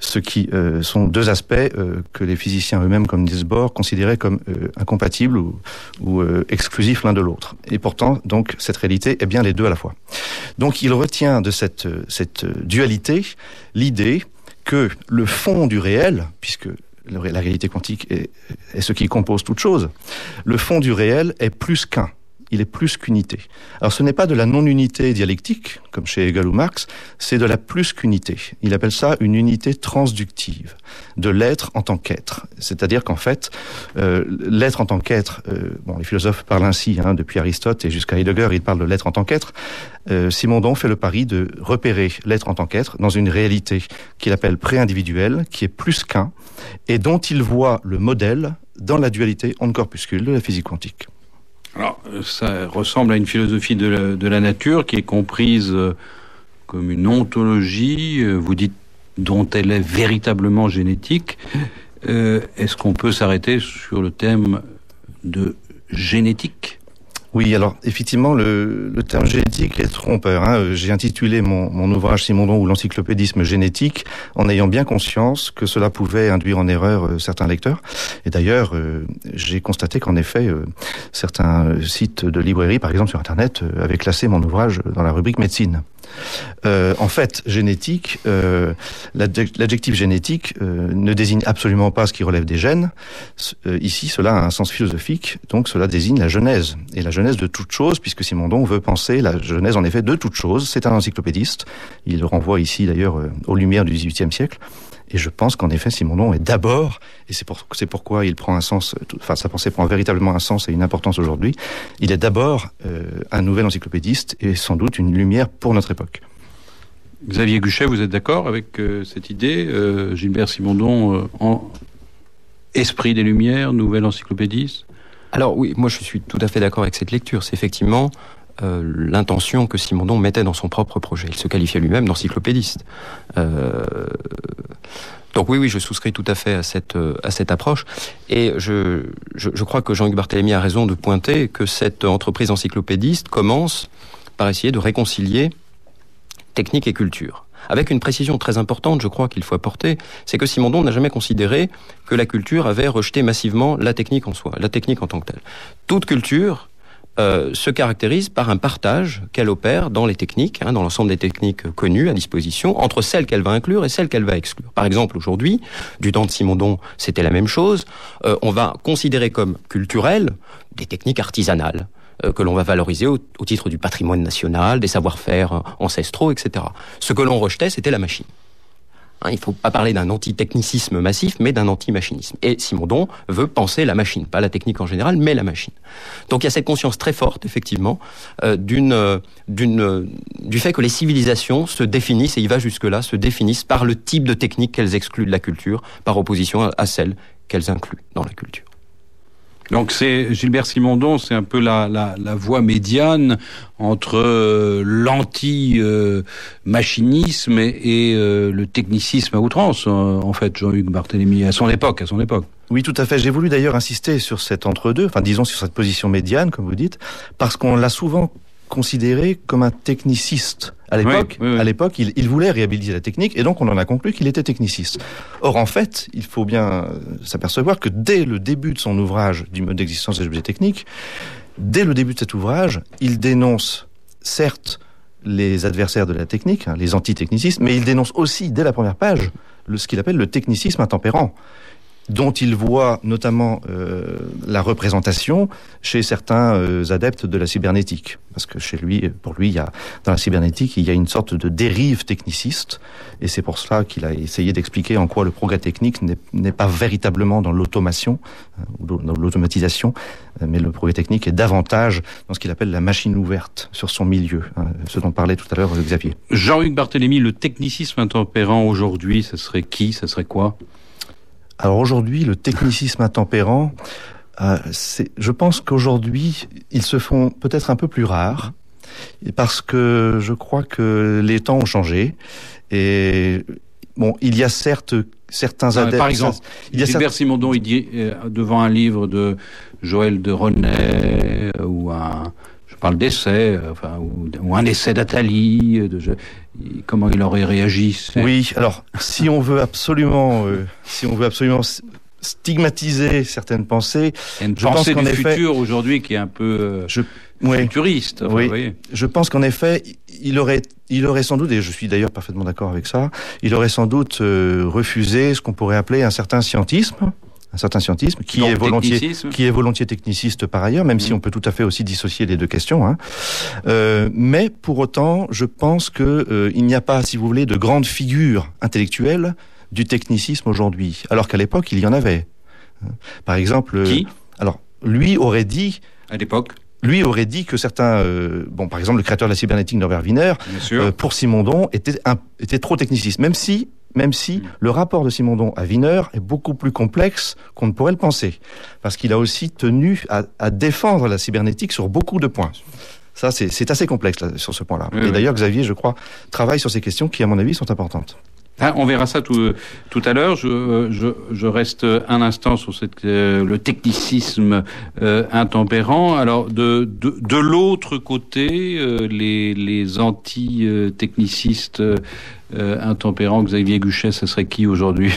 Ce qui euh, sont deux aspects euh, que les physiciens eux-mêmes, comme Niels Bohr, considéraient comme euh, incompatibles ou, ou euh, exclusifs l'un de l'autre. Et pourtant, donc, cette réalité est bien les deux à la fois. Donc, il retient de cette, cette dualité l'idée que le fond du réel, puisque la réalité quantique est, est ce qui compose toute chose, le fond du réel est plus qu'un il est plus qu'unité. Alors ce n'est pas de la non-unité dialectique, comme chez Hegel ou Marx, c'est de la plus qu'unité. Il appelle ça une unité transductive, de l'être en tant qu'être. C'est-à-dire qu'en fait, euh, l'être en tant qu'être, euh, bon, les philosophes parlent ainsi, hein, depuis Aristote et jusqu'à Heidegger, ils parlent de l'être en tant qu'être. Euh, Simondon fait le pari de repérer l'être en tant qu'être dans une réalité qu'il appelle pré-individuelle, qui est plus qu'un, et dont il voit le modèle dans la dualité onde-corpuscule de la physique quantique. Alors, ça ressemble à une philosophie de la, nature qui est comprise euh, comme une ontologie, euh, vous dites dont elle est véritablement génétique. Euh, Est-ce qu'on peut s'arrêter sur le thème de génétique? Oui, alors effectivement, le, terme génétique est trompeur. Hein. J'ai intitulé mon, mon ouvrage Simondon ou l'encyclopédisme génétique en ayant bien conscience que cela pouvait induire en erreur euh, certains lecteurs. Et d'ailleurs, euh, j'ai constaté qu'en effet, euh, certains sites de librairie, par exemple sur Internet, euh, avaient classé mon ouvrage dans la rubrique médecine. Euh, en fait, génétique, euh, l'adjectif génétique euh, ne désigne absolument pas ce qui relève des gènes. Ici, cela a un sens philosophique, donc cela désigne la genèse, et la genèse de toute chose, puisque Simondon veut penser la genèse en effet de toute chose. C'est un encyclopédiste, il renvoie ici d'ailleurs aux lumières du XVIIIe siècle, et je pense qu'en effet Simondon est d'abord, et c'est pour, pourquoi il prend un sens, enfin sa pensée prend véritablement un sens et une importance aujourd'hui, il est d'abord euh, un nouvel encyclopédiste et sans doute une lumière pour notre époque. Xavier Guchet, vous êtes d'accord avec euh, cette idée euh, Gilbert Simondon, euh, en esprit des Lumières, nouvel encyclopédiste? Alors oui, moi je suis tout à fait d'accord avec cette lecture. C'est effectivement euh, l'intention que Simondon mettait dans son propre projet. Il se qualifiait lui-même d'encyclopédiste. Euh, donc oui, oui, je souscris tout à fait à cette, à cette approche. Et je, je, crois que Jean-Hugues Barthélemy a raison de pointer que cette entreprise encyclopédiste commence par essayer de réconcilier technique et culture. Avec une précision très importante, je crois qu'il faut apporter, c'est que Simondon n'a jamais considéré que la culture avait rejeté massivement la technique en soi, la technique en tant que telle. Toute culture euh, se caractérise par un partage qu'elle opère dans les techniques, hein, dans l'ensemble des techniques connues à disposition, entre celles qu'elle va inclure et celles qu'elle va exclure. Par exemple, aujourd'hui, du temps de Simondon, c'était la même chose. Euh, on va considérer comme culturelles des techniques artisanales euh, que l'on va valoriser au, au, titre du patrimoine national, des savoir-faire ancestraux, etc. Ce que l'on rejetait, c'était la machine. Hein, il ne faut pas parler d'un anti-technicisme massif, mais d'un anti-machinisme. Et Simondon veut penser la machine, pas la technique en général, mais la machine. Donc il y a cette conscience très forte, effectivement, euh, euh, euh, du fait que les civilisations se définissent, et il va jusque-là, se définissent par le type de technique qu'elles excluent de la culture, par opposition à celle qu'elles incluent dans la culture. Donc c'est Gilbert Simondon, c'est un peu la, la, voie médiane entre euh, l'anti-machinisme et, et euh, le technicisme à outrance, en fait, Jean-Hugues Barthélemy, à son époque, à son époque. Oui, tout à fait. J'ai voulu d'ailleurs insister sur cet entre-deux, enfin disons sur cette position médiane, comme vous dites, parce qu'on l'a souvent considéré comme un techniciste. À l'époque, oui, oui, oui. à l'époque, il, il, voulait réhabiliter la technique et donc on en a conclu qu'il était techniciste. Or, en fait, il faut bien s'apercevoir que dès le début de son ouvrage du mode d'existence des objets techniques, dès le début de cet ouvrage, il dénonce certes les adversaires de la technique, hein, les antitechnicistes, mais il dénonce aussi dès la première page le, ce qu'il appelle le technicisme intempérant. Dont il voit notamment euh, la représentation chez certains euh, adeptes de la cybernétique. Parce que chez lui, pour lui, il y a, dans la cybernétique, il y a une sorte de dérive techniciste, et c'est pour cela qu'il a essayé d'expliquer en quoi le progrès technique n'est pas véritablement dans l'automation, euh, ou dans l'automatisation, mais le progrès technique est davantage dans ce qu'il appelle la machine ouverte sur son milieu, hein, ce dont parlait tout à l'heure Xavier. Jean-Hugues Barthélémy, le technicisme intempérant aujourd'hui, ce serait qui? Ce serait quoi? Alors aujourd'hui, le technicisme intempérant, euh, je pense qu'aujourd'hui, ils se font peut-être un peu plus rares, parce que je crois que les temps ont changé. Et bon, il y a certes certains adeptes... Par exemple, il y a Gilbert Simondon, il dit, euh, devant un livre de Joël de René, euh, ou un parle d'essai, euh, enfin, ou, un essai d'Atali, euh, comment il aurait réagi. Oui, alors si on veut absolument, euh, si on veut absolument stigmatiser certaines pensées, il y a une je pensée pense du effet, futur aujourd'hui qui est un peu je, futuriste. oui, je pense qu'en effet, il aurait, il aurait sans doute, et je suis d'ailleurs parfaitement d'accord avec ça, il aurait sans doute refusé ce qu'on pourrait appeler un certain scientisme un certain scientisme qui est volontiers qui est volontiers techniciste par ailleurs, même si mm. on peut tout à fait aussi dissocier les deux questions. Hein. Euh, mais pour autant, je pense que euh, il n'y a pas, si vous voulez, de grandes figures intellectuelles du technicisme aujourd'hui, alors qu'à l'époque il y en avait. Par exemple, qui? alors lui aurait dit à l'époque? Lui aurait dit que certains, euh, bon, par exemple, le créateur de la cybernétique Norbert Wiener, euh, pour Simondon, était, un, était trop techniciste, même si même si le rapport de Simondon à Wiener est beaucoup plus complexe qu'on ne pourrait le penser, parce qu'il a aussi tenu à, défendre la cybernétique sur beaucoup de points. Ça, c'est assez complexe sur ce point-là. Et d'ailleurs, Xavier, je crois, travaille sur ces questions qui, à mon avis, sont importantes. On verra ça tout, tout à l'heure. Je, je, je, reste un instant sur cette, euh, le technicisme euh, intempérant. Alors, de, de, de l'autre côté, euh, les, les anti-technicistes intempérants, Xavier Guchet, ce serait qui aujourd'hui?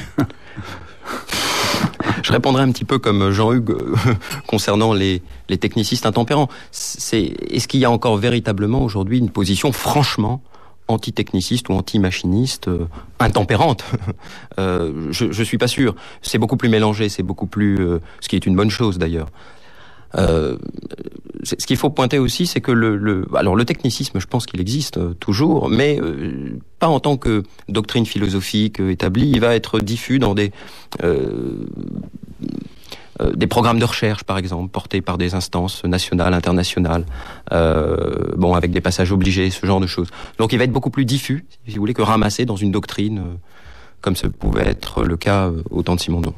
Je répondrai un petit peu comme Jean-Hugues concernant les, les technicistes intempérants. C'est, est-ce qu'il y a encore véritablement aujourd'hui une position franchement anti-techniciste ou anti-machiniste euh, intempérante. euh, je, je suis pas sûr. C'est beaucoup plus mélangé, c'est beaucoup plus, euh, ce qui est une bonne chose d'ailleurs. Ce qu'il faut pointer aussi, c'est que le, alors le technicisme, je pense qu'il existe toujours, mais pas en tant que doctrine philosophique établie. Il va être diffus dans des des programmes de recherche, par exemple, portés par des instances nationales, internationales, euh, avec des passages obligés, ce genre de choses. Donc, il va être beaucoup plus diffus, si vous voulez, que ramassé dans une doctrine, euh, comme ce pouvait être le cas au temps de Simondon.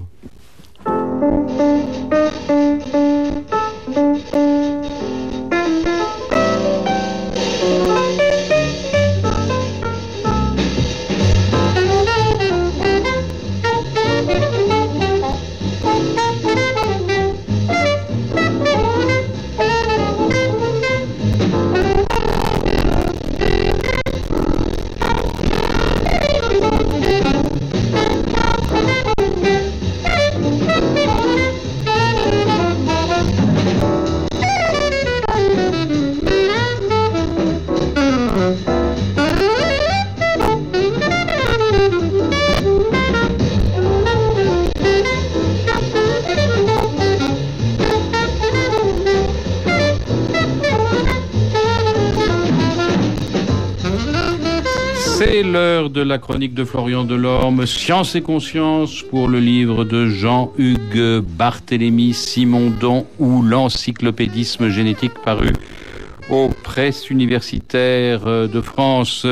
De la chronique de Florian Delorme, Science et conscience pour le livre de Jean-Hugues Barthélemy Simondon ou l'encyclopédisme génétique paru aux presses universitaires de France.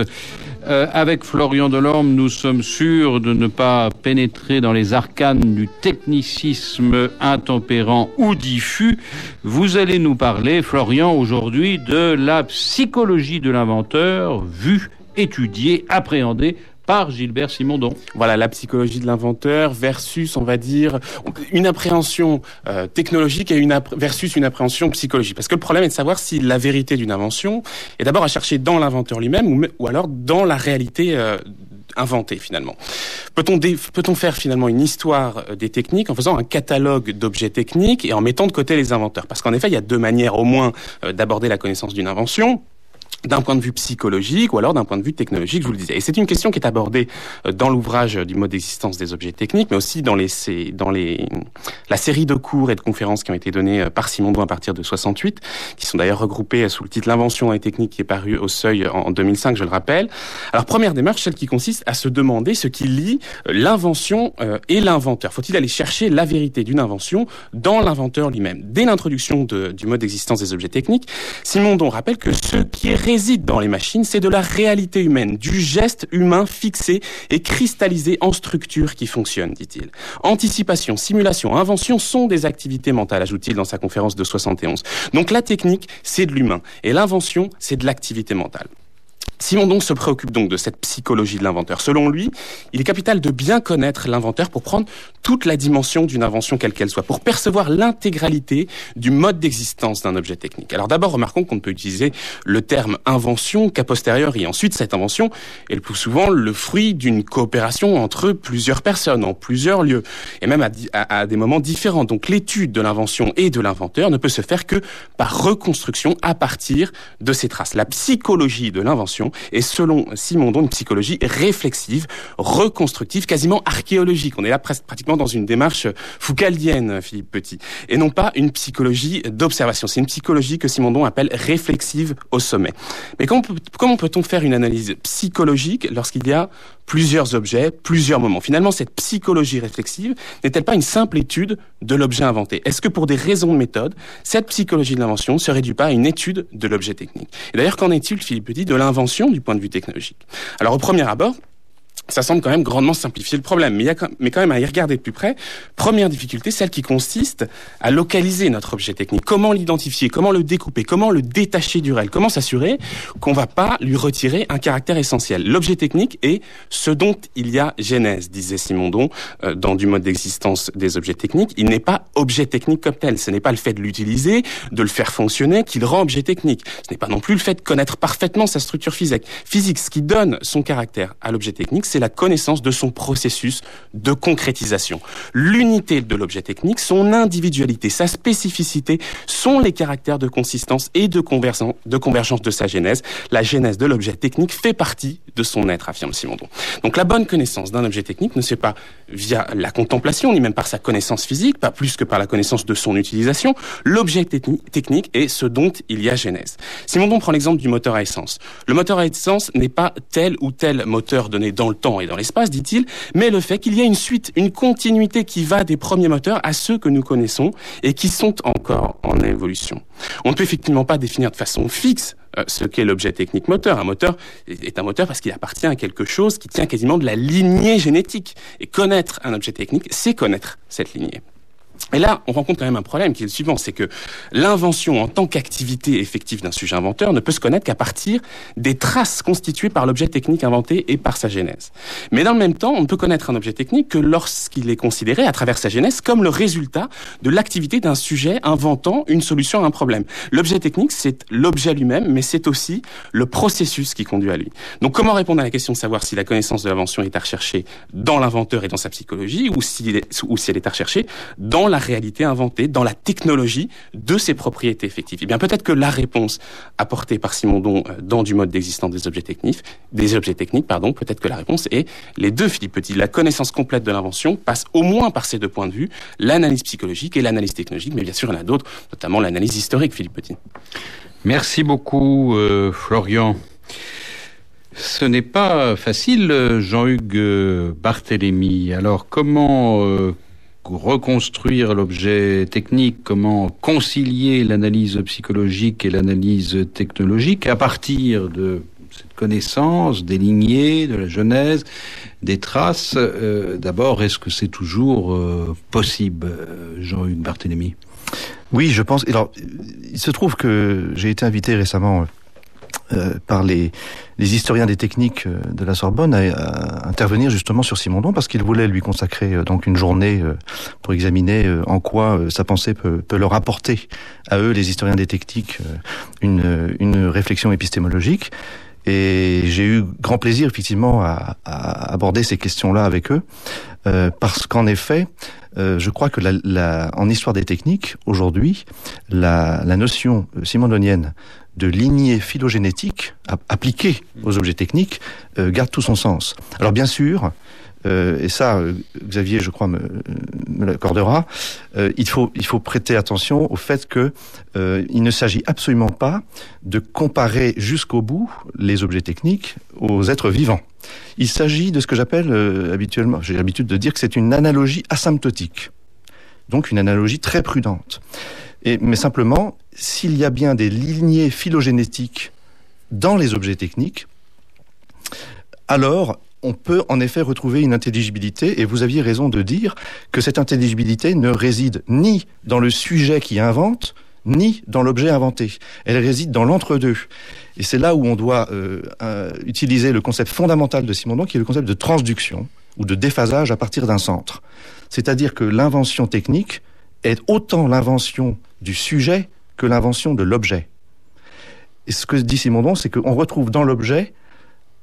Euh, avec Florian Delorme, nous sommes sûrs de ne pas pénétrer dans les arcanes du technicisme intempérant ou diffus. Vous allez nous parler, Florian, aujourd'hui de la psychologie de l'inventeur vue étudié, appréhendé par Gilbert Simondon. Voilà, la psychologie de l'inventeur versus, on va dire, une appréhension euh, technologique et une versus une appréhension psychologique. Parce que le problème est de savoir si la vérité d'une invention est d'abord à chercher dans l'inventeur lui-même ou, alors dans la réalité euh, inventée finalement. Peut-on peut-on faire finalement une histoire euh, des techniques en faisant un catalogue d'objets techniques et en mettant de côté les inventeurs? Parce qu'en effet, il y a deux manières au moins d'aborder la connaissance d'une invention. D'un point de vue psychologique ou alors d'un point de vue technologique, je vous le disais. Et c'est une question qui est abordée euh, dans l'ouvrage du mode d'existence des objets techniques, mais aussi dans les, dans les, la série de cours et de conférences qui ont été données euh, par Simondon à partir de 68, qui sont d'ailleurs regroupées sous le titre L'invention et technique qui est paru au seuil en 2005, je le rappelle. Alors, première démarche, celle qui consiste à se demander ce qui lie euh, l'invention et l'inventeur. Faut-il aller chercher la vérité d'une invention dans l'inventeur lui-même? Dès l'introduction du mode d'existence des objets techniques, Simondon rappelle que ce qui est réside dans les machines, c'est de la réalité humaine, du geste humain fixé et cristallisé en structure qui fonctionne, dit-il. Anticipation, simulation, invention sont des activités mentales, ajoute-t-il dans sa conférence de 71. Donc la technique, c'est de l'humain, et l'invention, c'est de l'activité mentale. Simon donc se préoccupe donc de cette psychologie de l'inventeur. Selon lui, il est capital de bien connaître l'inventeur pour prendre toute la dimension d'une invention quelle qu'elle soit, pour percevoir l'intégralité du mode d'existence d'un objet technique. Alors d'abord, remarquons qu'on ne peut utiliser le terme invention qu'a posteriori. Ensuite, cette invention est le plus souvent le fruit d'une coopération entre plusieurs personnes, en plusieurs lieux, et même à, à des moments différents. Donc l'étude de l'invention et de l'inventeur ne peut se faire que par reconstruction à partir de ces traces. La psychologie de l'invention et selon Simondon, une psychologie réflexive, reconstructive, quasiment archéologique. On est là presque pratiquement dans une démarche foucaldienne, Philippe Petit, et non pas une psychologie d'observation. C'est une psychologie que Simondon appelle réflexive au sommet. Mais comment peut-on faire une analyse psychologique lorsqu'il y a plusieurs objets, plusieurs moments. Finalement, cette psychologie réflexive n'est-elle pas une simple étude de l'objet inventé? Est-ce que pour des raisons de méthode, cette psychologie de l'invention ne se réduit pas à une étude de l'objet technique? Et d'ailleurs, qu'en est-il, Philippe Petit, de l'invention du point de vue technologique? Alors, au premier abord, ça semble quand même grandement simplifier le problème. Mais, il y a, mais quand même à y regarder de plus près, première difficulté, celle qui consiste à localiser notre objet technique. Comment l'identifier Comment le découper Comment le détacher du réel Comment s'assurer qu'on va pas lui retirer un caractère essentiel L'objet technique est ce dont il y a genèse, disait Simondon euh, dans du mode d'existence des objets techniques. Il n'est pas objet technique comme tel. Ce n'est pas le fait de l'utiliser, de le faire fonctionner qui le rend objet technique. Ce n'est pas non plus le fait de connaître parfaitement sa structure physique. Physique, ce qui donne son caractère à l'objet technique, c'est la connaissance de son processus de concrétisation. L'unité de l'objet technique, son individualité, sa spécificité sont les caractères de consistance et de, de convergence de sa genèse. La genèse de l'objet technique fait partie de son être, affirme Simondon. Donc la bonne connaissance d'un objet technique ne se fait pas via la contemplation, ni même par sa connaissance physique, pas plus que par la connaissance de son utilisation. L'objet technique est ce dont il y a genèse. Simondon prend l'exemple du moteur à essence. Le moteur à essence n'est pas tel ou tel moteur donné dans le temps et dans l'espace, dit-il, mais le fait qu'il y a une suite, une continuité qui va des premiers moteurs à ceux que nous connaissons et qui sont encore en évolution. On ne peut effectivement pas définir de façon fixe euh, ce qu'est l'objet technique moteur. Un moteur est un moteur parce qu'il appartient à quelque chose qui tient quasiment de la lignée génétique. Et connaître un objet technique, c'est connaître cette lignée. Et là, on rencontre quand même un problème qui est le suivant, c'est que l'invention en tant qu'activité effective d'un sujet inventeur ne peut se connaître qu'à partir des traces constituées par l'objet technique inventé et par sa genèse. Mais dans le même temps, on ne peut connaître un objet technique que lorsqu'il est considéré à travers sa genèse comme le résultat de l'activité d'un sujet inventant une solution à un problème. L'objet technique, c'est l'objet lui-même, mais c'est aussi le processus qui conduit à lui. Donc comment répondre à la question de savoir si la connaissance de l'invention est à rechercher dans l'inventeur et dans sa psychologie, ou si, ou si elle est à rechercher dans la réalité inventée, dans la technologie de ses propriétés effectives. Eh bien, peut-être que la réponse apportée par Simondon euh, dans du mode d'existence des objets techniques, des objets techniques, pardon, peut-être que la réponse est les deux, Philippe Petit. La connaissance complète de l'invention passe au moins par ces deux points de vue, l'analyse psychologique et l'analyse technologique, mais bien sûr, il y en a d'autres, notamment l'analyse historique, Philippe Petit. Merci beaucoup, euh, Florian. Ce n'est pas facile, Jean-Hugues euh, Barthélémy. Alors, comment reconstruire l'objet technique, comment concilier l'analyse psychologique et l'analyse technologique à partir de cette connaissance des lignées, de la genèse, des traces. Euh, d'abord, est-ce que c'est toujours euh, possible, euh, Jean-Hugues Barthélemy Oui, je pense. Alors, il se trouve que j'ai été invité récemment euh, par les, historiens des techniques euh, de la Sorbonne à, intervenir justement sur Simondon parce qu'il voulait lui consacrer euh, donc une journée pour examiner en quoi sa pensée peut, peut, leur apporter à eux, les historiens des techniques, une, une réflexion épistémologique. Et j'ai eu grand plaisir effectivement à, aborder ces questions-là avec eux, euh, parce qu'en effet, euh, je crois que en histoire des techniques, aujourd'hui, la, la notion simondonienne de lignée phylogénétique appliquée aux objets techniques garde tout son sens. Alors bien sûr, euh, et ça, euh, Xavier, je crois, me, l'accordera, euh, il, faut, il faut prêter attention au fait que il ne s'agit absolument pas de comparer jusqu'au bout les objets techniques aux êtres vivants. Il s'agit de ce que j'appelle habituellement, j'ai l'habitude de dire que c'est une analogie asymptotique, donc une analogie très prudente. Mais simplement, s'il y a bien des lignées phylogénétiques dans les objets techniques, alors on peut en effet retrouver une intelligibilité, et vous aviez raison de dire que cette intelligibilité ne réside ni dans le sujet qui invente, ni dans l'objet inventé. Elle réside dans l'entre-deux. Et c'est là où on doit euh, utiliser le concept fondamental de Simondon, qui est le concept de transduction ou de déphasage à partir d'un centre. C'est-à-dire que l'invention technique est autant l'invention du sujet que l'invention de l'objet. Et ce que dit Simondon, c'est qu'on retrouve dans l'objet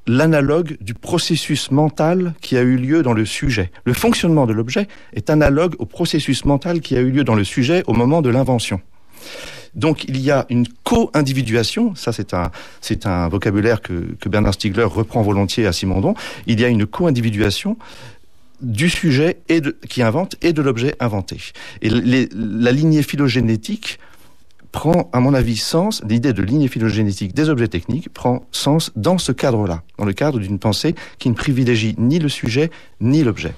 l'analogue du processus mental qui a eu lieu dans le sujet. Le fonctionnement de l'objet est analogue au processus mental qui a eu lieu dans le sujet au moment de l'invention. Donc il y a une co-individuation, ça c'est un, c'est un vocabulaire que, que Bernard Stiegler reprend volontiers à Simondon, il y a une co-individuation du sujet et qui invente et de l'objet inventé. Et la lignée phylogénétique prend, à mon avis, sens, l'idée de lignée phylogénétique des objets techniques prend sens dans ce cadre-là, dans le cadre d'une pensée qui ne privilégie ni le sujet ni l'objet.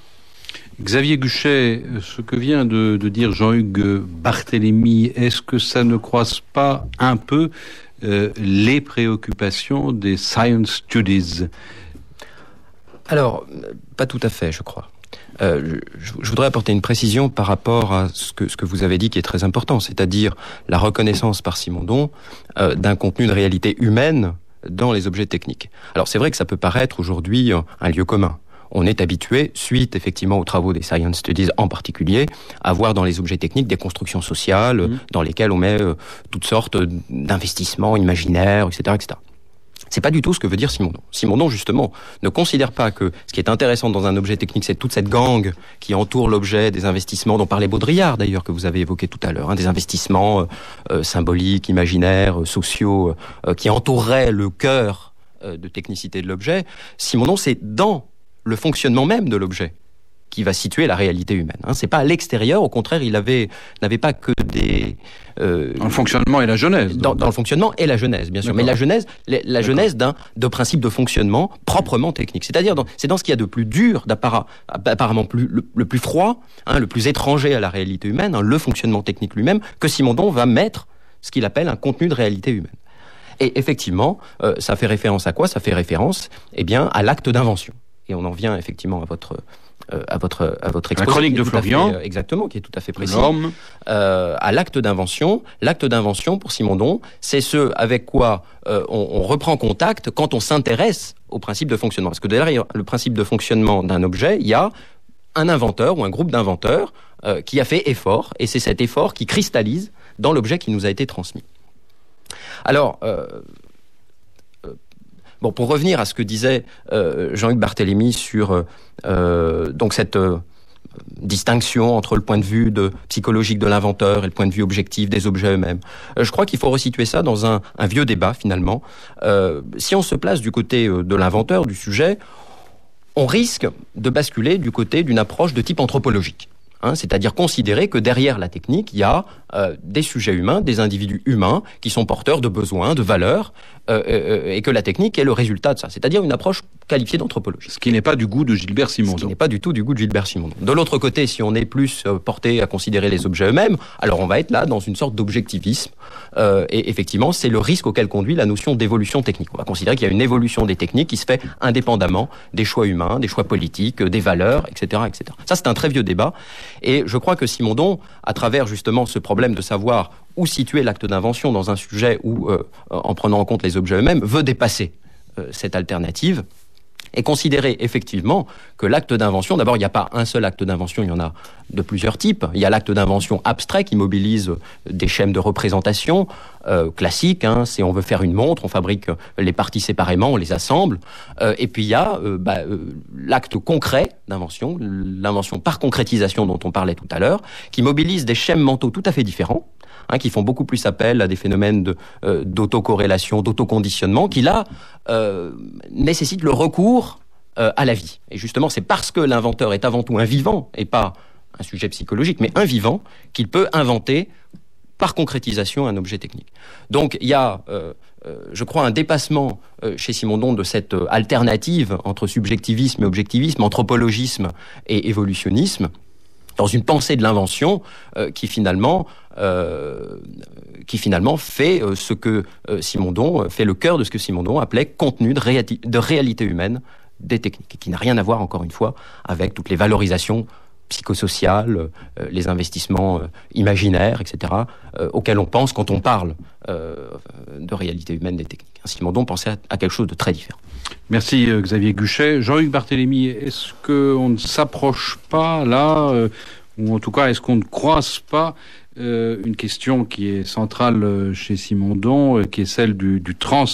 Xavier Guchet, ce que vient de, dire Jean-Hugues Barthélemy, est-ce que ça ne croise pas un peu euh, les préoccupations des science studies? Alors, pas tout à fait, je crois. Euh, je, voudrais apporter une précision par rapport à ce que, ce que vous avez dit qui est très important, c'est-à-dire la reconnaissance par Simondon euh, d'un contenu de réalité humaine dans les objets techniques. Alors c'est vrai que ça peut paraître aujourd'hui un lieu commun. On est habitué, suite effectivement aux travaux des Science Studies en particulier, à voir dans les objets techniques des constructions sociales mmh. dans lesquelles on met euh, toutes sortes d'investissements imaginaires, etc., etc. C'est pas du tout ce que veut dire Simondon. Simondon, justement, ne considère pas que ce qui est intéressant dans un objet technique, c'est toute cette gangue qui entoure l'objet, des investissements dont parlait Baudrillard d'ailleurs, que vous avez évoqué tout à l'heure, hein, des investissements euh, euh, symboliques, imaginaires, euh, sociaux, qui entoureraient le cœur de technicité de l'objet. Simondon, c'est dans le fonctionnement même de l'objet qui va situer la réalité humaine. Hein. C'est pas à l'extérieur, au contraire, il avait n'avait pas que des euh, dans le fonctionnement et la genèse. Dans, dans, le fonctionnement et la genèse, bien sûr, mais la genèse, la, genèse d'un de principe de fonctionnement proprement technique. C'est-à-dire, c'est dans ce qu'il y a de plus dur, apparemment plus le, plus froid, hein, le plus étranger à la réalité humaine, hein, le fonctionnement technique lui-même, que Simondon va mettre ce qu'il appelle un contenu de réalité humaine. Et effectivement, euh, ça fait référence à quoi? Ça fait référence, eh bien, à l'acte d'invention. Et on en vient effectivement à votre euh, à votre à votre exposition. La chronique de Florian, euh, exactement, qui est tout à fait précis. Euh, à l'acte d'invention, l'acte d'invention pour Simondon, c'est ce avec quoi on, on, reprend contact quand on s'intéresse au principe de fonctionnement. Parce que derrière le principe de fonctionnement d'un objet, il y a un inventeur ou un groupe d'inventeurs qui a fait effort, et c'est cet effort qui cristallise dans l'objet qui nous a été transmis. Alors, Pour revenir à ce que disait euh, Jean-Hugues Barthélemy sur euh, euh, cette distinction entre le point de vue psychologique de l'inventeur et le point de vue objectif des objets eux-mêmes. je crois qu'il faut resituer ça dans un vieux débat finalement. si on se place du côté de l'inventeur, du sujet, on risque de basculer du côté d'une approche de type anthropologique. Hein, c'est-à-dire considérer que derrière la technique, il y a des sujets humains, des individus humains qui sont porteurs de besoins, de valeurs, euh, euh, et que la technique est le résultat de ça, c'est-à-dire une approche qualifiée d'anthropologie. Ce qui n'est pas du goût de Gilbert Simondon. Ce qui n'est pas du tout du goût de Gilbert Simondon. De l'autre côté, si on est plus euh, porté à considérer les objets eux-mêmes, alors on va être là dans une sorte d'objectivisme. Euh, et effectivement, c'est le risque auquel conduit la notion d'évolution technique. On va considérer qu'il y a une évolution des techniques qui se fait indépendamment des choix humains, des choix politiques, des valeurs, etc., etc. Ça, c'est un très vieux débat. Et je crois que Simondon, à travers justement ce problème de savoir où situer l'acte d'invention dans un sujet où, euh, en prenant en compte les objets eux-mêmes, veut dépasser euh, cette alternative et considérer effectivement que l'acte d'invention, d'abord, il n'y a pas un seul acte d'invention, il y en a de plusieurs types. Il y a l'acte d'invention abstrait qui mobilise des schèmes de représentation euh, classiques. Hein, si on veut faire une montre, on fabrique les parties séparément, on les assemble. et puis il y a bah, l'acte concret d'invention, l'invention par concrétisation dont on parlait tout à l'heure, qui mobilise des schèmes mentaux tout à fait différents, hein, qui font beaucoup plus appel à des phénomènes de, euh, d'autocorrélation, d'autoconditionnement, qui là euh, nécessitent le recours euh, à la vie. Et justement, c'est parce que l'inventeur est avant tout un vivant et pas un sujet psychologique, mais un vivant, qu'il peut inventer par concrétisation un objet technique. Donc il y a, euh, euh, je crois, un dépassement euh, chez Simondon de cette alternative entre subjectivisme et objectivisme, anthropologisme et évolutionnisme, dans une pensée de l'invention qui finalement fait ce que Simondon fait le cœur de ce que Simondon appelait contenu de, réalité humaine des techniques, qui n'a rien à voir encore une fois avec toutes les valorisations psychosociales, euh, les investissements euh, imaginaires, etc., euh, auxquels on pense quand on parle euh, de réalité humaine des techniques. Simondon pensait à, à quelque chose de très différent. Merci Xavier Guchet. Jean-Hugues Barthélémy, est-ce qu'on ne s'approche pas là, ou en tout cas est-ce qu'on ne croise pas euh, une question qui est centrale euh, chez Simondon, euh, qui est celle du, trans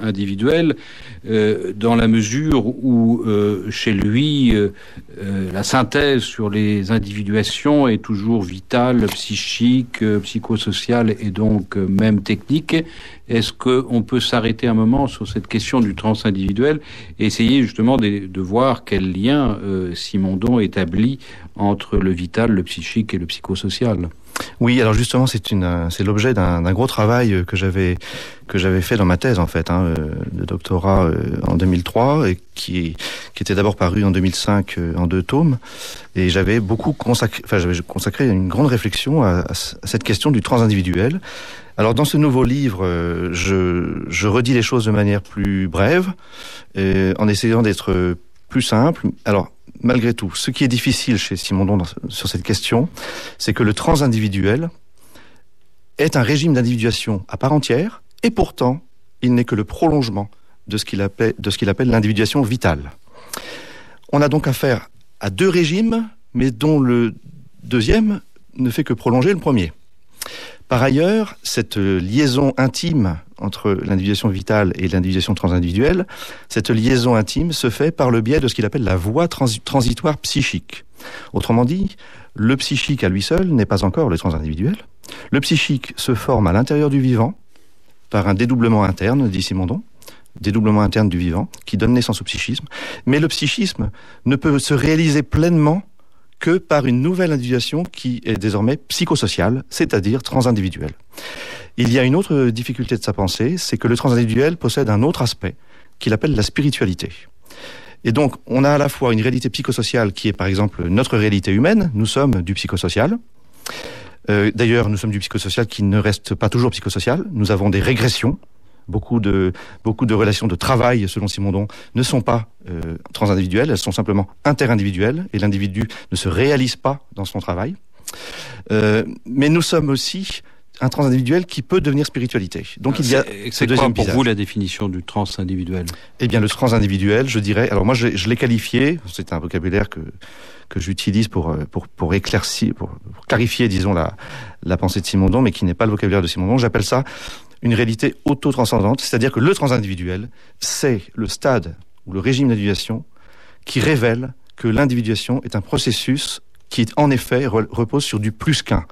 individuel, dans la mesure où chez lui la synthèse sur les individuations est toujours vitale, psychique, psychosociale et donc même technique. Est-ce qu'on peut s'arrêter un moment sur cette question du trans individuel et essayer justement de, de voir quel lien Simondon établit entre le vital, le psychique et le psychosocial? Oui, alors justement, c'est l'objet d'un gros travail euh, que j'avais que j'avais fait dans ma thèse en fait, hein, euh, de doctorat euh, en 2003, et qui était d'abord paru en 2005 euh, en deux tomes, et j'avais beaucoup consacré, enfin j'avais consacré une grande réflexion à, cette question du trans individuel. Alors dans ce nouveau livre, je, je redis les choses de manière plus brève, en essayant d'être plus simple. Alors malgré tout, ce qui est difficile chez Simondon sur cette question, c'est que le trans individuel est un régime d'individuation à part entière, et pourtant, il n'est que le prolongement de ce qu'il appelle l'individuation vitale. On a donc affaire à deux régimes, mais dont le deuxième ne fait que prolonger le premier. Par ailleurs, cette liaison intime entre l'individuation vitale et l'individuation transindividuelle, cette liaison intime se fait par le biais de ce qu'il appelle la voie transi- transitoire psychique. Autrement dit, le psychique à lui seul n'est pas encore le transindividuel. Le psychique se forme à l'intérieur du vivant par un dédoublement interne, dit Simondon, dédoublement interne du vivant, qui donne naissance au psychisme. Mais le psychisme ne peut se réaliser pleinement que par une nouvelle individuation qui est désormais psychosociale, c'est-à-dire transindividuelle. Il y a une autre difficulté de sa pensée, c'est que le transindividuel possède un autre aspect qu'il appelle la spiritualité. Et donc, on a à la fois une réalité psychosociale qui est par exemple notre réalité humaine, nous sommes du psychosocial. Euh, D'ailleurs, nous sommes du psychosocial qui ne reste pas toujours psychosocial. Nous avons des régressions. Beaucoup de, beaucoup de relations de travail, selon Simondon, ne sont pas euh, transindividuelles, elles sont simplement interindividuelles, et l'individu ne se réalise pas dans son travail. Euh, mais nous sommes aussi un transindividuel qui peut devenir spiritualité. Donc il y a C'est- ce quoi pour vous la définition du trans individuel Eh bien, le trans individuel, je dirais. Alors moi, je, je l'ai qualifié. C'est un vocabulaire que que j'utilise pour euh, pour pour éclaircir, pour, pour clarifier, disons la la pensée de Simondon, mais qui n'est pas le vocabulaire de Simondon. J'appelle ça une réalité auto-transcendante, c'est-à-dire que le trans individuel, c'est le stade ou le régime d'individuation qui révèle que l'individuation est un processus qui, en effet, re- repose sur du plus qu'un.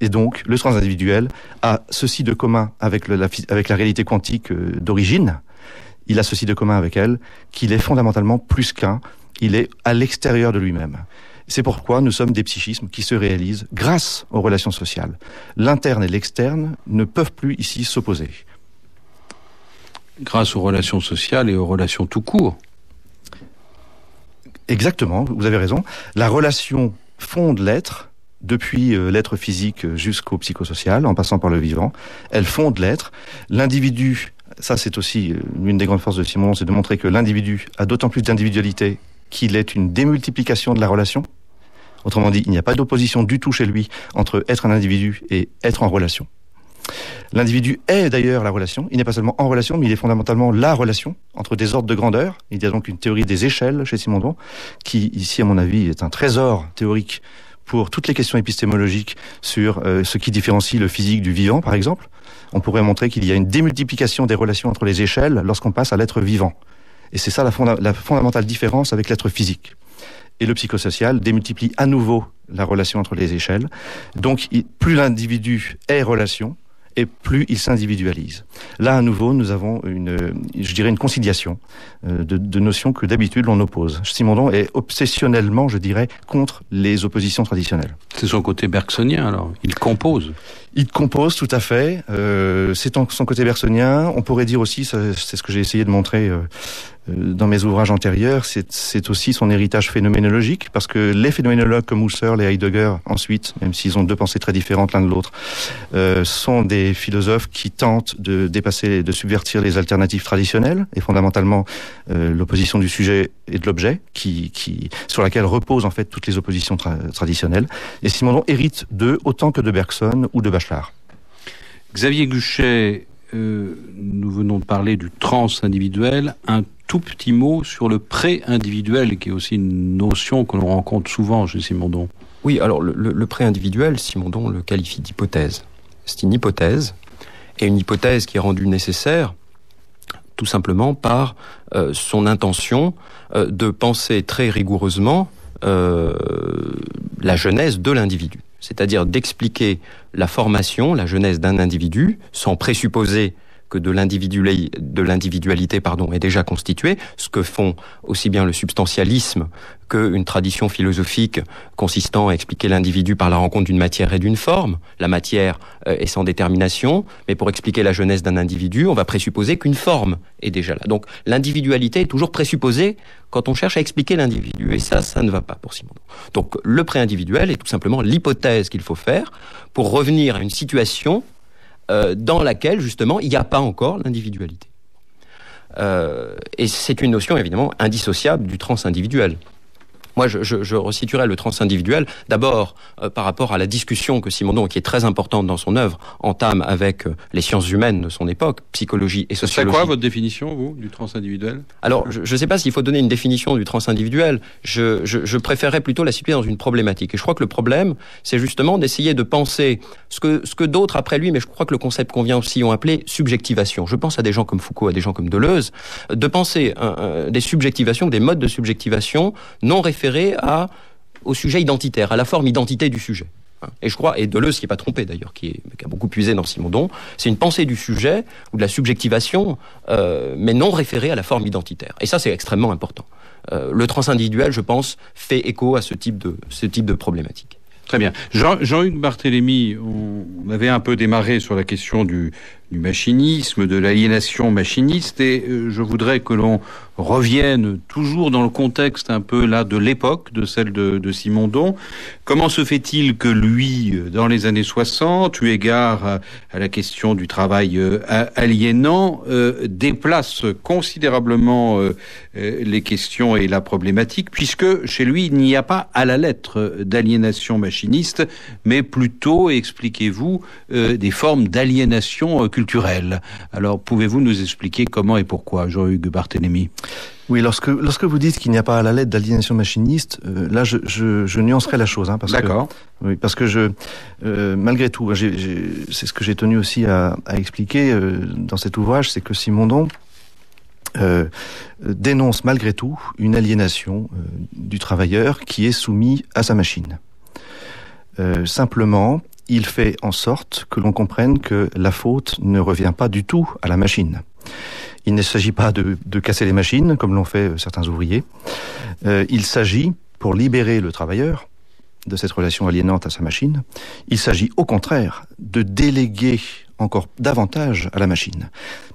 Et donc, le trans individuel a ceci de commun avec, la, avec la réalité quantique euh, d'origine. Il a ceci de commun avec elle, qu'il est fondamentalement plus qu'un. Il est à l'extérieur de lui-même. C'est pourquoi nous sommes des psychismes qui se réalisent grâce aux relations sociales. L'interne et l'externe ne peuvent plus ici s'opposer. Grâce aux relations sociales et aux relations tout court. Exactement, vous avez raison. La relation fonde l'être, depuis euh, l'être physique jusqu'au psychosocial, en passant par le vivant. Elle fonde l'être. L'individu, ça c'est aussi euh, l'une des grandes forces de Simon, c'est de montrer que l'individu a d'autant plus d'individualité qu'il est une démultiplication de la relation. Autrement dit, il n'y a pas d'opposition du tout chez lui entre être un individu et être en relation. L'individu est d'ailleurs la relation. Il n'est pas seulement en relation, mais il est fondamentalement la relation entre des ordres de grandeur. Il y a donc une théorie des échelles chez Simondon, qui ici, à mon avis, est un trésor théorique pour toutes les questions épistémologiques sur euh, ce qui différencie le physique du vivant, par exemple. On pourrait montrer qu'il y a une démultiplication des relations entre les échelles lorsqu'on passe à l'être vivant. Et c'est ça la, fonda la fondamentale différence avec l'être physique. Et le psychosocial démultiplie à nouveau la relation entre les échelles. Donc, plus l'individu est relation, et plus il s'individualise. Là, à nouveau, nous avons une, je dirais, une conciliation euh, de, de notions que d'habitude l'on oppose. Simondon est obsessionnellement, je dirais, contre les oppositions traditionnelles. C'est son côté bergsonien, alors. Il compose. Il compose tout à fait. Euh, c'est son côté bergsonien. On pourrait dire aussi, c'est ce que j'ai essayé de montrer euh, dans mes ouvrages antérieurs, c'est aussi son héritage phénoménologique, parce que les phénoménologues comme Husserl et Heidegger, ensuite, même s'ils ont deux pensées très différentes l'un de l'autre, euh, sont des philosophes qui tentent de dépasser, de subvertir les alternatives traditionnelles, et fondamentalement euh, l'opposition du sujet et de l'objet, qui, sur laquelle reposent en fait toutes les oppositions tra traditionnelles. Et Simondon hérite d'eux autant que de Bergson ou de Bachelard. Xavier Guchet, euh, nous venons de parler du trans individuel, un tout petit mot sur le pré-individuel, qui est aussi une notion que l'on rencontre souvent chez Simondon. Oui, alors le, le, le pré-individuel, Simondon le qualifie d'hypothèse. C'est une hypothèse, et une hypothèse qui est rendue nécessaire tout simplement par euh, son intention euh, de penser très rigoureusement euh, la genèse de l'individu, c'est-à-dire d'expliquer la formation, la genèse d'un individu, sans présupposer que de l'individualité pardon est déjà constituée, ce que font aussi bien le substantialisme qu'une tradition philosophique consistant à expliquer l'individu par la rencontre d'une matière et d'une forme. La matière euh, est sans détermination, mais pour expliquer la jeunesse d'un individu, on va présupposer qu'une forme est déjà là. Donc l'individualité est toujours présupposée quand on cherche à expliquer l'individu. Et ça, ça ne va pas pour Simondon. Donc le pré-individuel est tout simplement l'hypothèse qu'il faut faire pour revenir à une situation euh, dans laquelle justement il n'y a pas encore l'individualité. Euh, et c'est une notion évidemment indissociable du trans-individuel. Moi, je, je, je resituerais le trans-individuel d'abord euh, par rapport à la discussion que Simondon, qui est très importante dans son œuvre, entame avec euh, les sciences humaines de son époque, psychologie et sociologie. C'est quoi votre définition, vous, du trans-individuel Alors, je ne sais pas s'il faut donner une définition du trans-individuel. Je, je, je préférerais plutôt la situer dans une problématique. Et je crois que le problème, c'est justement d'essayer de penser ce que, ce que d'autres après lui, mais je crois que le concept qu'on vient aussi ont appelé subjectivation. Je pense à des gens comme Foucault, à des gens comme Deleuze, de penser des subjectivations, des modes de subjectivation non référés à, au sujet identitaire, à la forme identité du sujet. Et je crois, et Deleuze qui n'est pas trompé d'ailleurs, qui, qui, a beaucoup puisé dans Simondon, c'est une pensée du sujet ou de la subjectivation, euh, mais non référée à la forme identitaire. Et ça, c'est extrêmement important. Euh, le transindividuel, je pense, fait écho à ce type de, ce type de problématique. Très bien. Jean-Hugues Jean Barthélémy, on avait un peu démarré sur la question du, du machinisme, de l'aliénation machiniste, et euh, je voudrais que l'on revienne toujours dans le contexte un peu là de l'époque, de celle de, de Simondon. Comment se fait-il que lui, dans les années 60, eu égard à, la question du travail euh, aliénant, euh, déplace considérablement euh, les questions et la problématique, puisque chez lui, il n'y a pas à la lettre d'aliénation machiniste, mais plutôt, expliquez-vous, des formes d'aliénation culturelle. Alors, pouvez-vous nous expliquer comment et pourquoi, Jean-Hugues Barthélémy oui, lorsque, lorsque vous dites qu'il n'y a pas à la lettre d'aliénation machiniste, euh, là, je, je, je, nuancerai la chose. Hein, D'accord. Oui, parce que je, euh, malgré tout, c'est ce que j'ai tenu aussi à, à expliquer euh, dans cet ouvrage, c'est que Simondon dénonce malgré tout une aliénation du travailleur qui est soumis à sa machine. Simplement, il fait en sorte que l'on comprenne que la faute ne revient pas du tout à la machine. Il ne s'agit pas de, casser les machines, comme l'ont fait certains ouvriers. Euh, il s'agit, pour libérer le travailleur de cette relation aliénante à sa machine, il s'agit au contraire de déléguer encore davantage à la machine.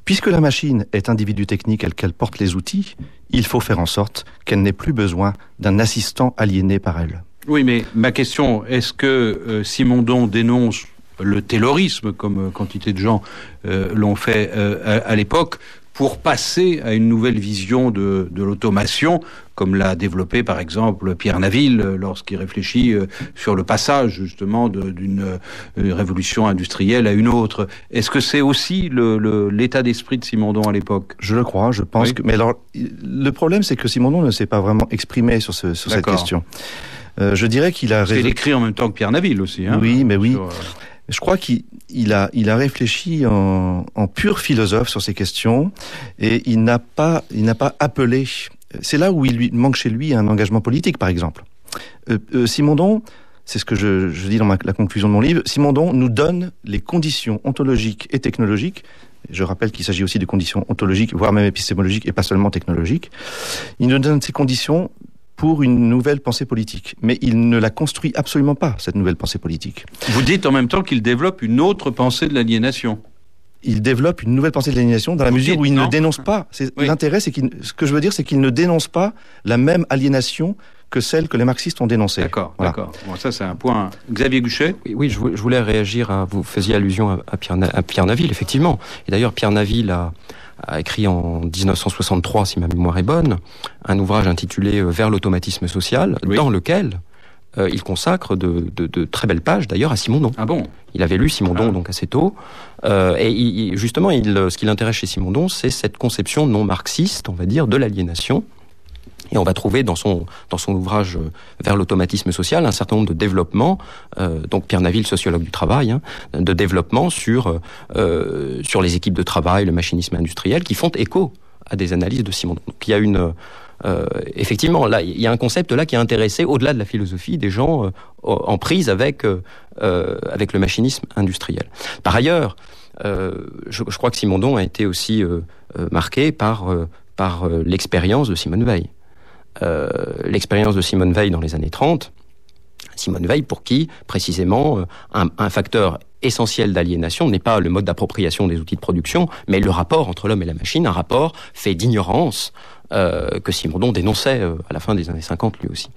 Puisque la machine est individu technique et qu'elle porte les outils, il faut faire en sorte qu'elle n'ait plus besoin d'un assistant aliéné par elle. Oui, mais ma question, est-ce que euh, Simondon dénonce le taylorisme, comme euh, quantité de gens euh, l'ont fait euh, à, à l'époque, pour passer à une nouvelle vision de, de l'automation, comme l'a développé par exemple Pierre Naville lorsqu'il réfléchit sur le passage justement d'une révolution industrielle à une autre? Est-ce que c'est aussi l'état le, d'esprit de Simondon à l'époque? Je le crois, je pense oui. que. Mais alors, le problème, c'est que Simondon ne s'est pas vraiment exprimé sur, ce, sur cette question. Euh, je dirais qu'il a. Parce il écrit en même temps que Pierre Naville aussi. Hein, oui, mais oui. Sur, euh... Je crois qu'il il a, il a réfléchi en, en, pur philosophe sur ces questions et il n'a pas, il n'a pas appelé c'est là où il lui manque chez lui un engagement politique, par exemple. Euh, euh, Simondon, c'est ce que je, je dis dans ma, la conclusion de mon livre, Simondon nous donne les conditions ontologiques et technologiques. Je rappelle qu'il s'agit aussi de conditions ontologiques, voire même épistémologiques, et pas seulement technologiques. Il nous donne ces conditions pour une nouvelle pensée politique. Mais il ne la construit absolument pas, cette nouvelle pensée politique. Vous dites en même temps qu'il développe une autre pensée de l'aliénation. Il développe une nouvelle pensée de l'aliénation dans la Vous mesure dites, où il non ne dénonce pas. Oui. L'intérêt, c'est qu'il, ce que je veux dire, c'est qu'il ne dénonce pas la même aliénation que celle que les marxistes ont dénoncée. D'accord, Voilà. d'accord. Bon, ça c'est un point. Xavier Guchet Oui, oui, je vou- je voulais réagir à. Vous faisiez allusion à, à Pierre, à Pierre Naville, effectivement. Et d'ailleurs, Pierre Naville a, a écrit en 1963, si ma mémoire est bonne, un ouvrage intitulé euh, Vers l'automatisme social, Oui. dans lequel euh, il consacre de, de- de très belles pages, d'ailleurs, à Simondon. Ah bon? Il avait lu Simondon Ah. donc assez tôt, euh, et il- justement, il, ce qui l'intéresse chez Simondon, c'est cette conception non marxiste, on va dire, de l'aliénation. Et on va trouver dans son dans son ouvrage euh, vers l'automatisme social un certain nombre de développements, euh, donc Pierre Naville, sociologue du travail, hein, de développement sur euh, sur les équipes de travail, le machinisme industriel, qui font écho à des analyses de Simondon. Donc il y a une effectivement, là, il y a un concept là qui est intéressé au-delà de la philosophie des gens en prise avec avec le machinisme industriel. Par ailleurs, je, crois que Simondon a été aussi marqué par par l'expérience de Simone Veil. Euh, l'expérience de Simone Veil dans les années 30. Simone Veil, pour qui, précisément, euh, un, facteur essentiel d'aliénation n'est pas le mode d'appropriation des outils de production, mais le rapport entre l'homme et la machine, un rapport fait d'ignorance euh, que Simondon dénonçait à la fin des années 50 lui aussi.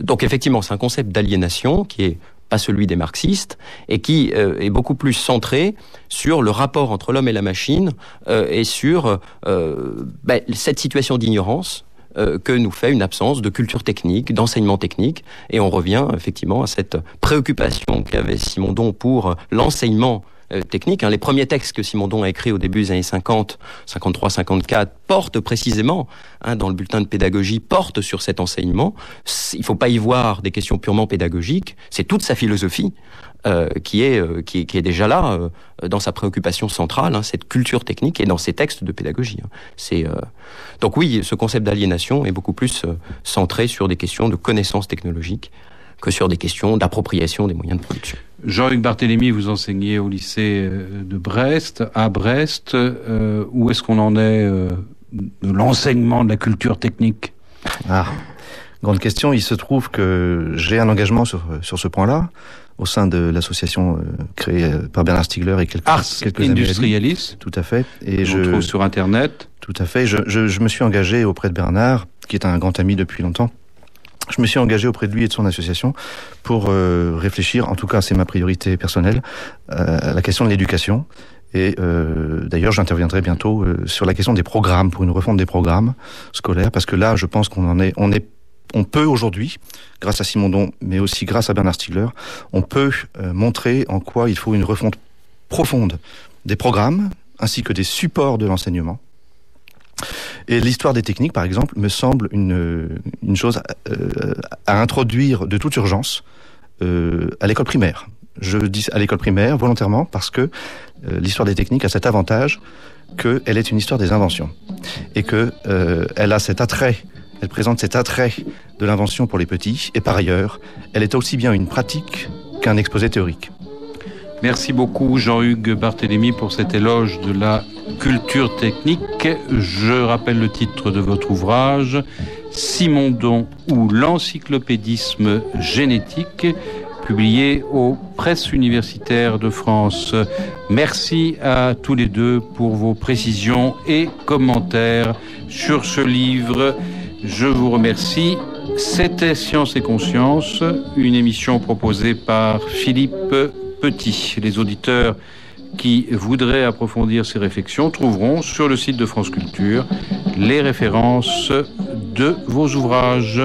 Donc effectivement, c'est un concept d'aliénation qui est pas celui des marxistes, et qui est beaucoup plus centré sur le rapport entre l'homme et la machine, et sur ben, cette situation d'ignorance euh, que nous fait une absence de culture technique, d'enseignement technique, et on revient effectivement à cette préoccupation qu'avait Simondon pour l'enseignement euh, technique. hein. Les premiers textes que Simondon a écrits au début des années 50, 53, 54, portent précisément, hein, dans le bulletin de pédagogie, portent sur cet enseignement. Il ne faut pas y voir des questions purement pédagogiques, c'est toute sa philosophie euh, qui, est, euh, qui, est, qui est déjà là euh, dans sa préoccupation centrale, hein, cette culture technique et dans ses textes de pédagogie. hein. C'est euh, donc oui, ce concept d'aliénation est beaucoup plus euh, centré sur des questions de connaissances technologiques que sur des questions d'appropriation des moyens de production. Jean-Luc Barthélémy, vous enseignez au lycée de Brest, à Brest. Euh, où est-ce qu'on en est euh, de l'enseignement de la culture technique? Ah, grande question. Il se trouve que j'ai un engagement sur, sur ce point-là au sein de l'association euh, créée euh, par Bernard Stiegler et quelques, Ars quelques. Industrialis, Tout à fait. Et je je, trouve sur Internet. Tout à fait. Je, je, je me suis engagé auprès de Bernard, qui est un grand ami depuis longtemps. Je me suis engagé auprès de lui et de son association pour euh, réfléchir, en tout cas c'est ma priorité personnelle, euh, à la question de l'éducation. Et euh, d'ailleurs, j'interviendrai bientôt euh, sur la question des programmes, pour une refonte des programmes scolaires, parce que là, je pense qu'on en est, on est, on peut aujourd'hui, grâce à Simondon, mais aussi grâce à Bernard Stiegler, on peut euh, montrer en quoi il faut une refonte profonde des programmes ainsi que des supports de l'enseignement. Et l'histoire des techniques, par exemple, me semble une, chose euh, à introduire de toute urgence euh, à l'école primaire. Je dis à l'école primaire volontairement parce que l'histoire des techniques a cet avantage qu'elle est une histoire des inventions et que euh, elle a cet attrait, elle présente cet attrait de l'invention pour les petits et par ailleurs, elle est aussi bien une pratique qu'un exposé théorique. Merci beaucoup Jean-Hugues Barthélémy pour cet éloge de la culture technique. Je rappelle le titre de votre ouvrage, Simondon ou l'encyclopédisme génétique, publié aux presses universitaires de France. Merci à tous les deux pour vos précisions et commentaires sur ce livre. Je vous remercie. C'était Science et Conscience, une émission proposée par Philippe Petit. Les auditeurs qui voudraient approfondir ces réflexions trouveront sur le site de France Culture les références de vos ouvrages.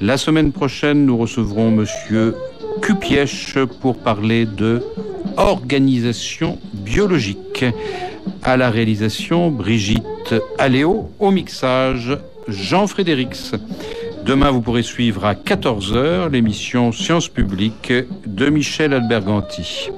La semaine prochaine, nous recevrons Monsieur Cupièche pour parler de organisation biologique. À la réalisation, Brigitte Aléo. Au mixage, Jean Frédérix. Demain, vous pourrez suivre à 14h l'émission Sciences publiques de Michel Alberganti.